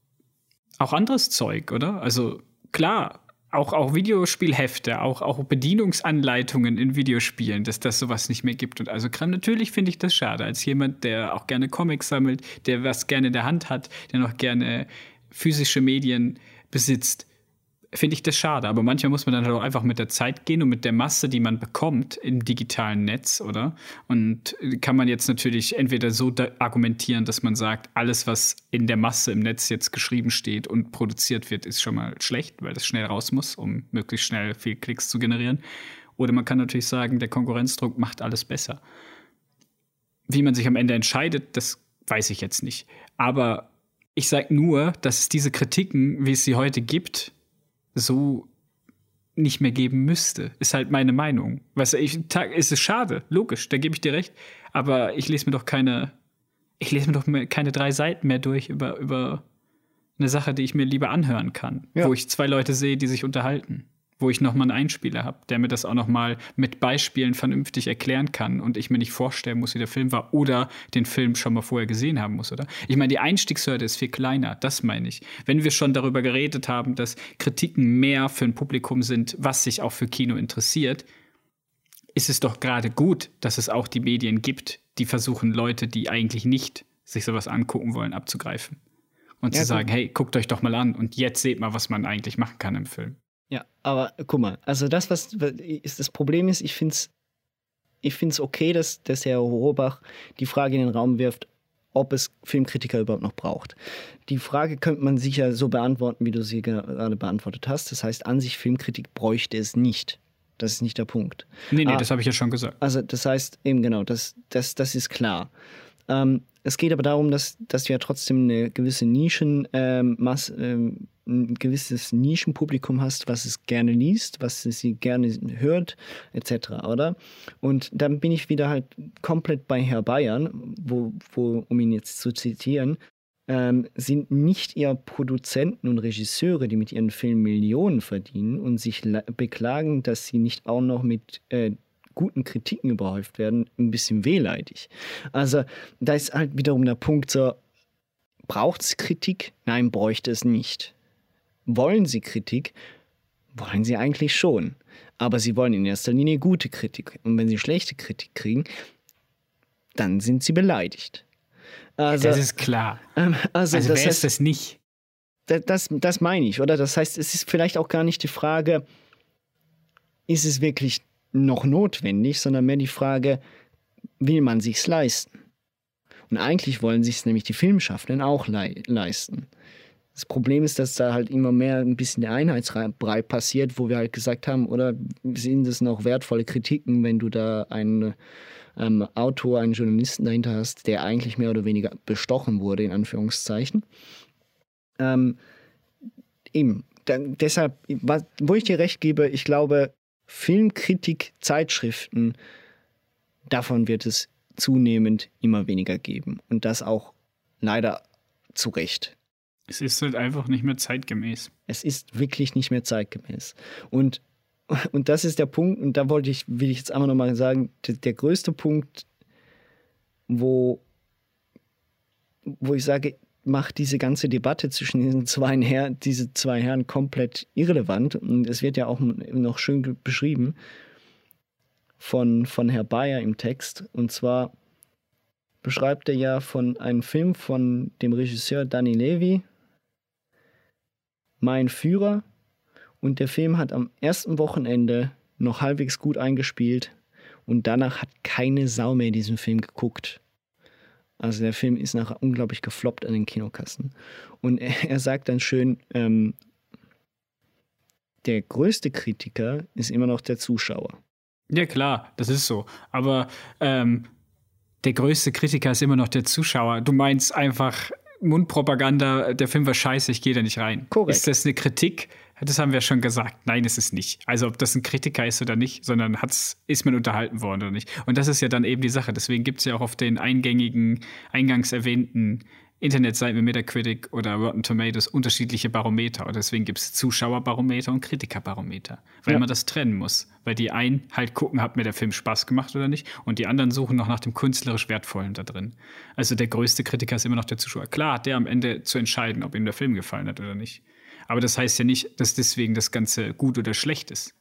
auch anderes Zeug, oder? Also klar, auch, auch Videospielhefte, auch, auch Bedienungsanleitungen in Videospielen, dass das sowas nicht mehr gibt. Und also natürlich finde ich das schade, als jemand, der auch gerne Comics sammelt, der was gerne in der Hand hat, der noch gerne physische Medien besitzt, finde ich das schade. Aber manchmal muss man dann halt auch einfach mit der Zeit gehen und mit der Masse, die man bekommt im digitalen Netz, oder? Und kann man jetzt natürlich entweder so argumentieren, dass man sagt, alles, was in der Masse im Netz jetzt geschrieben steht und produziert wird, ist schon mal schlecht, weil das schnell raus muss, um möglichst schnell viel Klicks zu generieren. Oder man kann natürlich sagen, der Konkurrenzdruck macht alles besser. Wie man sich am Ende entscheidet, das weiß ich jetzt nicht. Aber ich sage nur, dass es diese Kritiken, wie es sie heute gibt, so nicht mehr geben müsste. Ist halt meine Meinung. Weißt du, ich, ist es schade, logisch, da gebe ich dir recht. Aber ich lese mir doch keine, ich lese mir doch keine drei Seiten mehr durch über, über eine Sache, die ich mir lieber anhören kann, ja. wo ich zwei Leute sehe, die sich unterhalten wo ich nochmal einen Einspieler habe, der mir das auch nochmal mit Beispielen vernünftig erklären kann und ich mir nicht vorstellen muss, wie der Film war oder den Film schon mal vorher gesehen haben muss, oder? Ich meine, die Einstiegshürde ist viel kleiner, das meine ich. Wenn wir schon darüber geredet haben, dass Kritiken mehr für ein Publikum sind, was sich auch für Kino interessiert, ist es doch gerade gut, dass es auch die Medien gibt, die versuchen, Leute, die eigentlich nicht sich sowas angucken wollen, abzugreifen. Und ja, zu sagen, gut. hey, guckt euch doch mal an und jetzt seht mal, was man eigentlich machen kann im Film. Ja, aber guck mal, also das, was ist das Problem ist, ich finde es ich find's okay, dass, dass Herr Horobach die Frage in den Raum wirft, ob es Filmkritiker überhaupt noch braucht. Die Frage könnte man sicher so beantworten, wie du sie gerade beantwortet hast. Das heißt, an sich Filmkritik bräuchte es nicht. Das ist nicht der Punkt. Nee, nee, ah, das habe ich ja schon gesagt. Also das heißt, eben genau, das, das, das ist klar. Ähm, es geht aber darum, dass, dass wir trotzdem eine gewisse Nischen, ähm, Mass, ähm, ein gewisses Nischenpublikum hast, was es gerne liest, was sie gerne hört, etc., oder? Und dann bin ich wieder halt komplett bei Herr Bayern, wo, wo um ihn jetzt zu zitieren, ähm, sind nicht eher Produzenten und Regisseure, die mit ihren Filmen Millionen verdienen und sich beklagen, dass sie nicht auch noch mit äh, guten Kritiken überhäuft werden, ein bisschen wehleidig. Also da ist halt wiederum der Punkt so, braucht es Kritik? Nein, bräuchte es nicht. Wollen Sie Kritik? Wollen Sie eigentlich schon. Aber Sie wollen in erster Linie gute Kritik. Und wenn Sie schlechte Kritik kriegen, dann sind Sie beleidigt. Also, das ist klar. Ähm, also, also das wer heißt, ist das nicht? Das, das, das meine ich, oder? Das heißt, es ist vielleicht auch gar nicht die Frage, ist es wirklich noch notwendig, sondern mehr die Frage, will man sich's leisten? Und eigentlich wollen sich nämlich die Filmschaffenden auch le leisten. Das Problem ist, dass da halt immer mehr ein bisschen der Einheitsbrei passiert, wo wir halt gesagt haben, oder sind es noch wertvolle Kritiken, wenn du da einen ähm, Autor, einen Journalisten dahinter hast, der eigentlich mehr oder weniger bestochen wurde, in Anführungszeichen. Ähm, eben, dann, deshalb, was, wo ich dir recht gebe, ich glaube, Filmkritik, Zeitschriften, davon wird es zunehmend immer weniger geben. Und das auch leider zu Recht. Es ist halt einfach nicht mehr zeitgemäß. Es ist wirklich nicht mehr zeitgemäß. Und, und das ist der Punkt, und da wollte ich, will ich jetzt einmal nochmal sagen, der, der größte Punkt, wo, wo ich sage, macht diese ganze Debatte zwischen diesen zwei, Her diese zwei Herren komplett irrelevant. Und es wird ja auch noch schön beschrieben von, von Herr Bayer im Text. Und zwar beschreibt er ja von einem Film von dem Regisseur Danny Levy, Mein Führer. Und der Film hat am ersten Wochenende noch halbwegs gut eingespielt und danach hat keine Sau mehr diesen Film geguckt. Also der Film ist nachher unglaublich gefloppt an den Kinokassen. Und er, er sagt dann schön, ähm, der größte Kritiker ist immer noch der Zuschauer. Ja klar, das ist so. Aber ähm, der größte Kritiker ist immer noch der Zuschauer. Du meinst einfach Mundpropaganda, der Film war scheiße, ich gehe da nicht rein. Korrekt. Ist das eine Kritik? Das haben wir schon gesagt. Nein, ist es nicht. Also ob das ein Kritiker ist oder nicht, sondern hat's, ist man unterhalten worden oder nicht. Und das ist ja dann eben die Sache. Deswegen gibt es ja auch auf den eingängigen, eingangs erwähnten Internetseiten wie Metacritic oder Rotten Tomatoes unterschiedliche Barometer. Und deswegen gibt es Zuschauerbarometer und Kritikerbarometer. Weil ja. man das trennen muss. Weil die einen halt gucken, hat mir der Film Spaß gemacht oder nicht. Und die anderen suchen noch nach dem künstlerisch Wertvollen da drin. Also der größte Kritiker ist immer noch der Zuschauer. Klar hat der am Ende zu entscheiden, ob ihm der Film gefallen hat oder nicht. Aber das heißt ja nicht, dass deswegen das Ganze gut oder schlecht ist.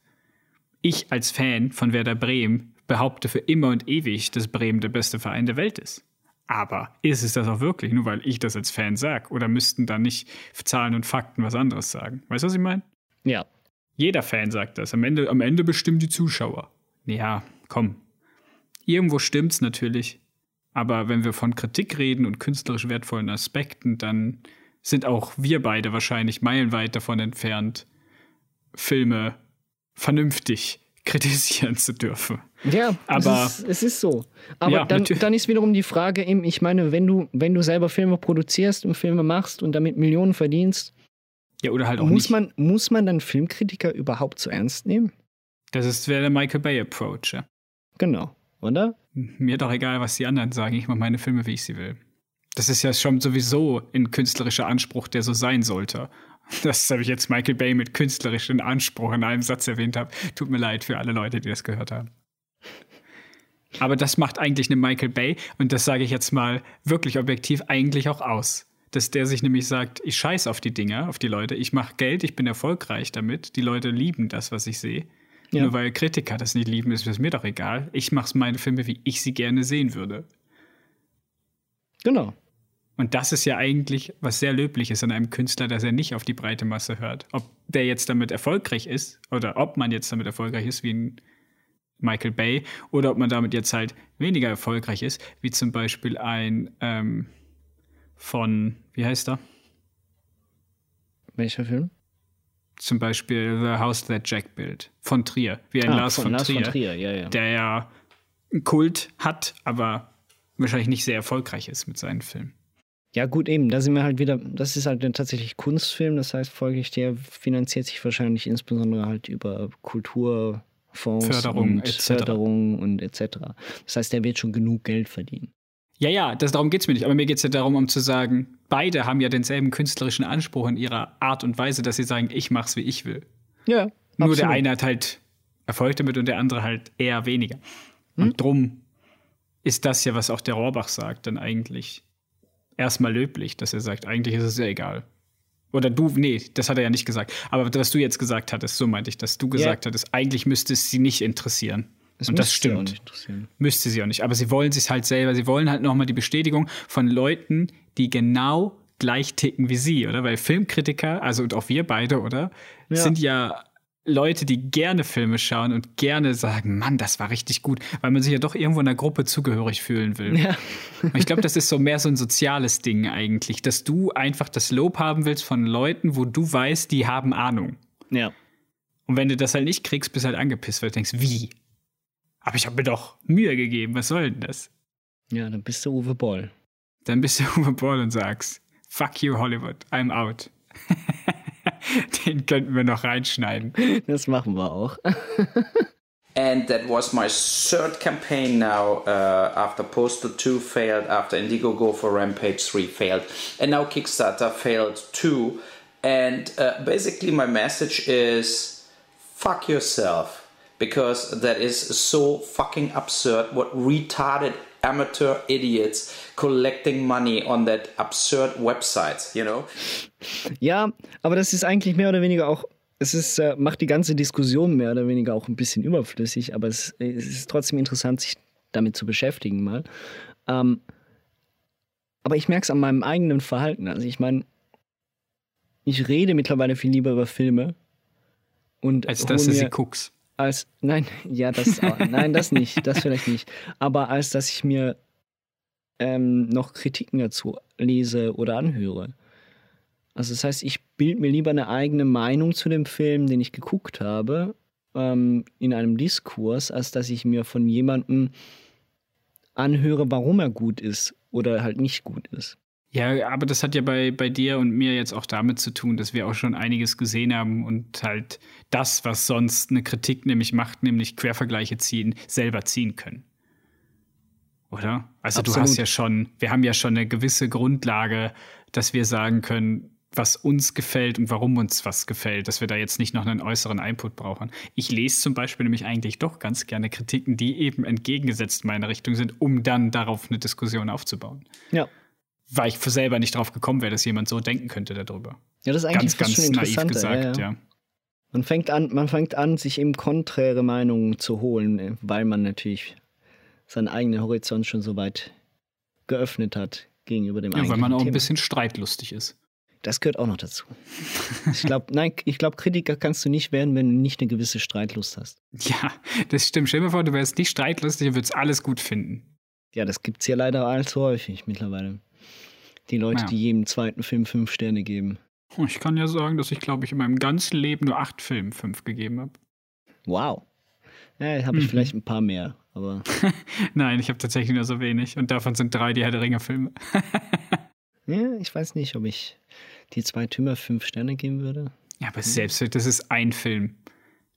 Ich als Fan von Werder Bremen behaupte für immer und ewig, dass Bremen der beste Verein der Welt ist. Aber ist es das auch wirklich, nur weil ich das als Fan sage? Oder müssten dann nicht Zahlen und Fakten was anderes sagen? Weißt du, was ich meine? Ja. Jeder Fan sagt das. Am Ende, am Ende bestimmen die Zuschauer. Ja, komm. Irgendwo stimmt's natürlich. Aber wenn wir von Kritik reden und künstlerisch wertvollen Aspekten, dann sind auch wir beide wahrscheinlich meilenweit davon entfernt, Filme vernünftig kritisieren zu dürfen. Ja, aber es ist, es ist so. Aber Ja, dann, natürlich. dann ist wiederum die Frage, eben, ich meine, wenn du, wenn du selber Filme produzierst und Filme machst und damit Millionen verdienst, ja, oder halt auch muss nicht. man, muss man dann Filmkritiker überhaupt so ernst nehmen? das ist wäre der Michael Bay Approach. Ja. Genau, oder? Mir doch egal, was die anderen sagen. Ich mache meine Filme, wie ich sie will. Das ist ja schon sowieso ein künstlerischer Anspruch, der so sein sollte. Das habe ich jetzt Michael Bay mit künstlerischem Anspruch in einem Satz erwähnt habe. Tut mir leid für alle Leute, die das gehört haben. Aber das macht eigentlich eine Michael Bay, und das sage ich jetzt mal wirklich objektiv, eigentlich auch aus. Dass der sich nämlich sagt, ich scheiß auf die Dinger, auf die Leute, ich mache Geld, ich bin erfolgreich damit, die Leute lieben das, was ich sehe. Ja. Nur weil Kritiker das nicht lieben, ist es mir doch egal. Ich mache meine Filme, wie ich sie gerne sehen würde. Genau. Und das ist ja eigentlich was sehr Löbliches an einem Künstler, dass er nicht auf die breite Masse hört. Ob der jetzt damit erfolgreich ist oder ob man jetzt damit erfolgreich ist, wie ein Michael Bay, oder ob man damit jetzt halt weniger erfolgreich ist, wie zum Beispiel ein ähm, von, wie heißt er? Welcher Film? Zum Beispiel The House That Jack Built von Trier, wie ein Ah, Lars, von, Lars Trier, von Trier, ja, ja. der ja einen Kult hat, aber wahrscheinlich nicht sehr erfolgreich ist mit seinen Filmen. Ja, gut, eben, da sind wir halt wieder, das ist halt ein tatsächlich Kunstfilm, das heißt folglich, der finanziert sich wahrscheinlich insbesondere halt über Kulturfonds Förderung, und etc.. Förderung und etc. Das heißt, der wird schon genug Geld verdienen. Ja, ja, das, darum geht's mir nicht. Aber mir geht's ja darum, um zu sagen, beide haben ja denselben künstlerischen Anspruch in ihrer Art und Weise, dass sie sagen, ich mach's, wie ich will. Ja, Nur der eine hat halt Erfolg damit und der andere halt eher weniger. Und drum ist das ja, was auch der Rohrbach sagt, dann eigentlich erstmal löblich, dass er sagt, eigentlich ist es ja egal. Oder du, nee, das hat er ja nicht gesagt. Aber was du jetzt gesagt hattest, so meinte ich, dass du gesagt hattest, eigentlich müsste es sie nicht interessieren. und das sie auch stimmt. nicht interessieren. Müsste sie auch nicht. Aber sie wollen sich halt selber, sie wollen halt nochmal die Bestätigung von Leuten, die genau gleich ticken wie sie, oder? Weil Filmkritiker, also und auch wir beide, oder? Ja. Sind ja Leute, die gerne Filme schauen und gerne sagen, Mann, das war richtig gut, weil man sich ja doch irgendwo in einer Gruppe zugehörig fühlen will. Ja. Und ich glaube, das ist so mehr so ein soziales Ding eigentlich, dass du einfach das Lob haben willst von Leuten, wo du weißt, die haben Ahnung. Ja. Und wenn du das halt nicht kriegst, bist du halt angepisst, weil du denkst, wie? Aber ich habe mir doch Mühe gegeben, was soll denn das? Ja, dann bist du Uwe Boll. Dann bist du Uwe Boll und sagst, fuck you Hollywood, I'm out. Den könnten wir noch reinschneiden. Das machen wir auch. And that was my third campaign now uh, after Postal 2 failed, after Indiegogo for Rampage 3 failed, and now Kickstarter failed too. And uh, basically, my message is fuck yourself because that is so fucking absurd. What retarded amateur idiots collecting money on that absurd website, you know? Ja, aber das ist eigentlich mehr oder weniger auch, es ist, äh, macht die ganze Diskussion mehr oder weniger auch ein bisschen überflüssig, aber es, es ist trotzdem interessant, sich damit zu beschäftigen mal. Ähm, aber ich merke es an meinem eigenen Verhalten. Also ich meine, ich rede mittlerweile viel lieber über Filme. Und Als dass du sie guckst. Als nein, ja, das nein, das nicht, das vielleicht nicht. Aber als dass ich mir ähm, noch Kritiken dazu lese oder anhöre. Also das heißt, ich bilde mir lieber eine eigene Meinung zu dem Film, den ich geguckt habe, ähm, in einem Diskurs, als dass ich mir von jemandem anhöre, warum er gut ist oder halt nicht gut ist. Ja, aber das hat ja bei, bei dir und mir jetzt auch damit zu tun, dass wir auch schon einiges gesehen haben und halt das, was sonst eine Kritik nämlich macht, nämlich Quervergleiche ziehen, selber ziehen können. Oder? Also du Absolut. hast ja schon, wir haben ja schon eine gewisse Grundlage, dass wir sagen können, was uns gefällt und warum uns was gefällt, dass wir da jetzt nicht noch einen äußeren Input brauchen. Ich lese zum Beispiel nämlich eigentlich doch ganz gerne Kritiken, die eben entgegengesetzt meiner Richtung sind, um dann darauf eine Diskussion aufzubauen Ja. Weil ich für selber nicht drauf gekommen wäre, dass jemand so denken könnte darüber. Ja, das ist eigentlich Ganz, ganz naiv gesagt, ja, ja. Man fängt an, man fängt an, sich eben konträre Meinungen zu holen, äh, weil man natürlich seinen eigenen Horizont schon so weit geöffnet hat gegenüber dem Ja, weil man auch ein Thema. bisschen streitlustig ist. Das gehört auch noch dazu. Ich glaube, nein, ich glaube, Kritiker kannst du nicht werden, wenn du nicht eine gewisse Streitlust hast. Ja, das stimmt. Stell dir vor, du wärst nicht streitlustig und würdest alles gut finden. Ja, das gibt es ja leider allzu häufig mittlerweile. Die Leute, Ja. die jedem zweiten Film fünf Sterne geben. Ich kann ja sagen, dass ich, glaube ich, in meinem ganzen Leben nur acht Filmen fünf gegeben habe. Wow. Ja, habe ich Mhm. vielleicht ein paar mehr, aber Nein, ich habe tatsächlich nur so wenig. Und davon sind drei die Herr der Ringe-Filme. ja, ich weiß nicht, ob ich die zwei Tümer fünf Sterne geben würde. Ja, aber selbst, das ist ein Film.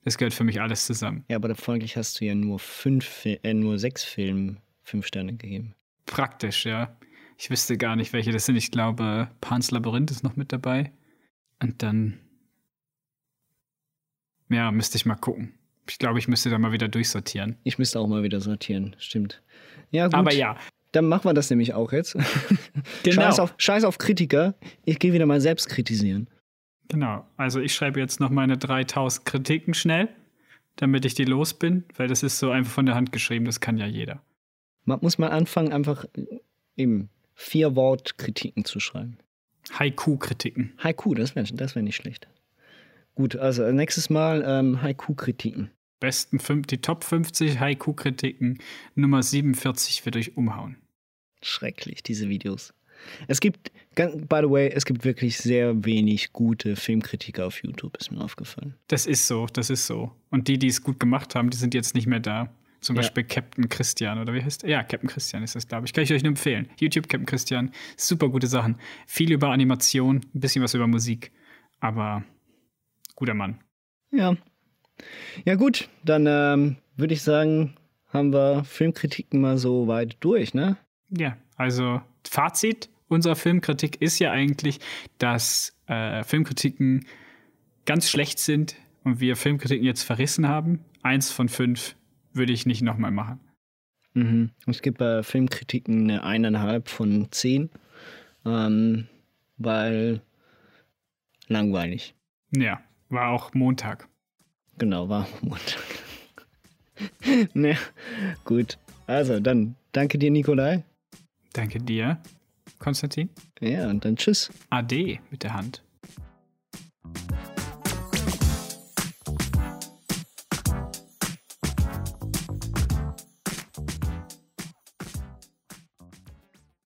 Das gehört für mich alles zusammen. Ja, aber folglich hast du ja nur fünf, äh, nur sechs Filmen fünf Sterne gegeben. Praktisch, ja. Ich wüsste gar nicht, welche das sind. Ich glaube, Pans Labyrinth ist noch mit dabei. Und dann. Ja, müsste ich mal gucken. Ich glaube, ich müsste da mal wieder durchsortieren. Ich müsste auch mal wieder sortieren, stimmt. Ja, gut. Aber ja, Dann machen wir das nämlich auch jetzt. Genau. Scheiß, auf, Scheiß auf Kritiker. Ich gehe wieder mal selbst kritisieren. genau. Also ich schreibe jetzt noch meine 3000 Kritiken schnell, damit ich die los bin, weil das ist so einfach von der Hand geschrieben, das kann ja jeder. Man muss mal anfangen, einfach eben vier Wort Kritiken zu schreiben. Haiku-Kritiken. Haiku, das wäre das wär nicht schlecht. Gut, also nächstes Mal ähm, Haiku-Kritiken. Besten fünf, die Top 50 Haiku-Kritiken. Nummer 47 wird euch umhauen. Schrecklich, diese Videos. Es gibt, by the way, es gibt wirklich sehr wenig gute Filmkritiker auf YouTube, ist mir aufgefallen. Das ist so, das ist so. Und die, die es gut gemacht haben, die sind jetzt nicht mehr da. Zum Ja. Beispiel Captain Christian oder wie heißt der? Ja, Captain Christian ist das, glaube ich. Kann ich euch nur empfehlen. YouTube Captain Christian, super gute Sachen. Viel über Animation, ein bisschen was über Musik. Aber guter Mann. Ja. Ja, gut, dann ähm, würde ich sagen, haben wir Filmkritiken mal so weit durch, ne? Ja, also Fazit unserer Filmkritik ist ja eigentlich, dass äh, Filmkritiken ganz schlecht sind und wir Filmkritiken jetzt verrissen haben. Eins von fünf würde ich nicht nochmal machen. Mhm. Ich gebe bei Filmkritiken eine eineinhalb von zehn, ähm, weil langweilig. Ja, war auch Montag. Genau, war Montag. ne, gut. Also, dann danke dir, Nikolai. Danke dir, Konstantin. Ja, und dann tschüss. Ade mit der Hand.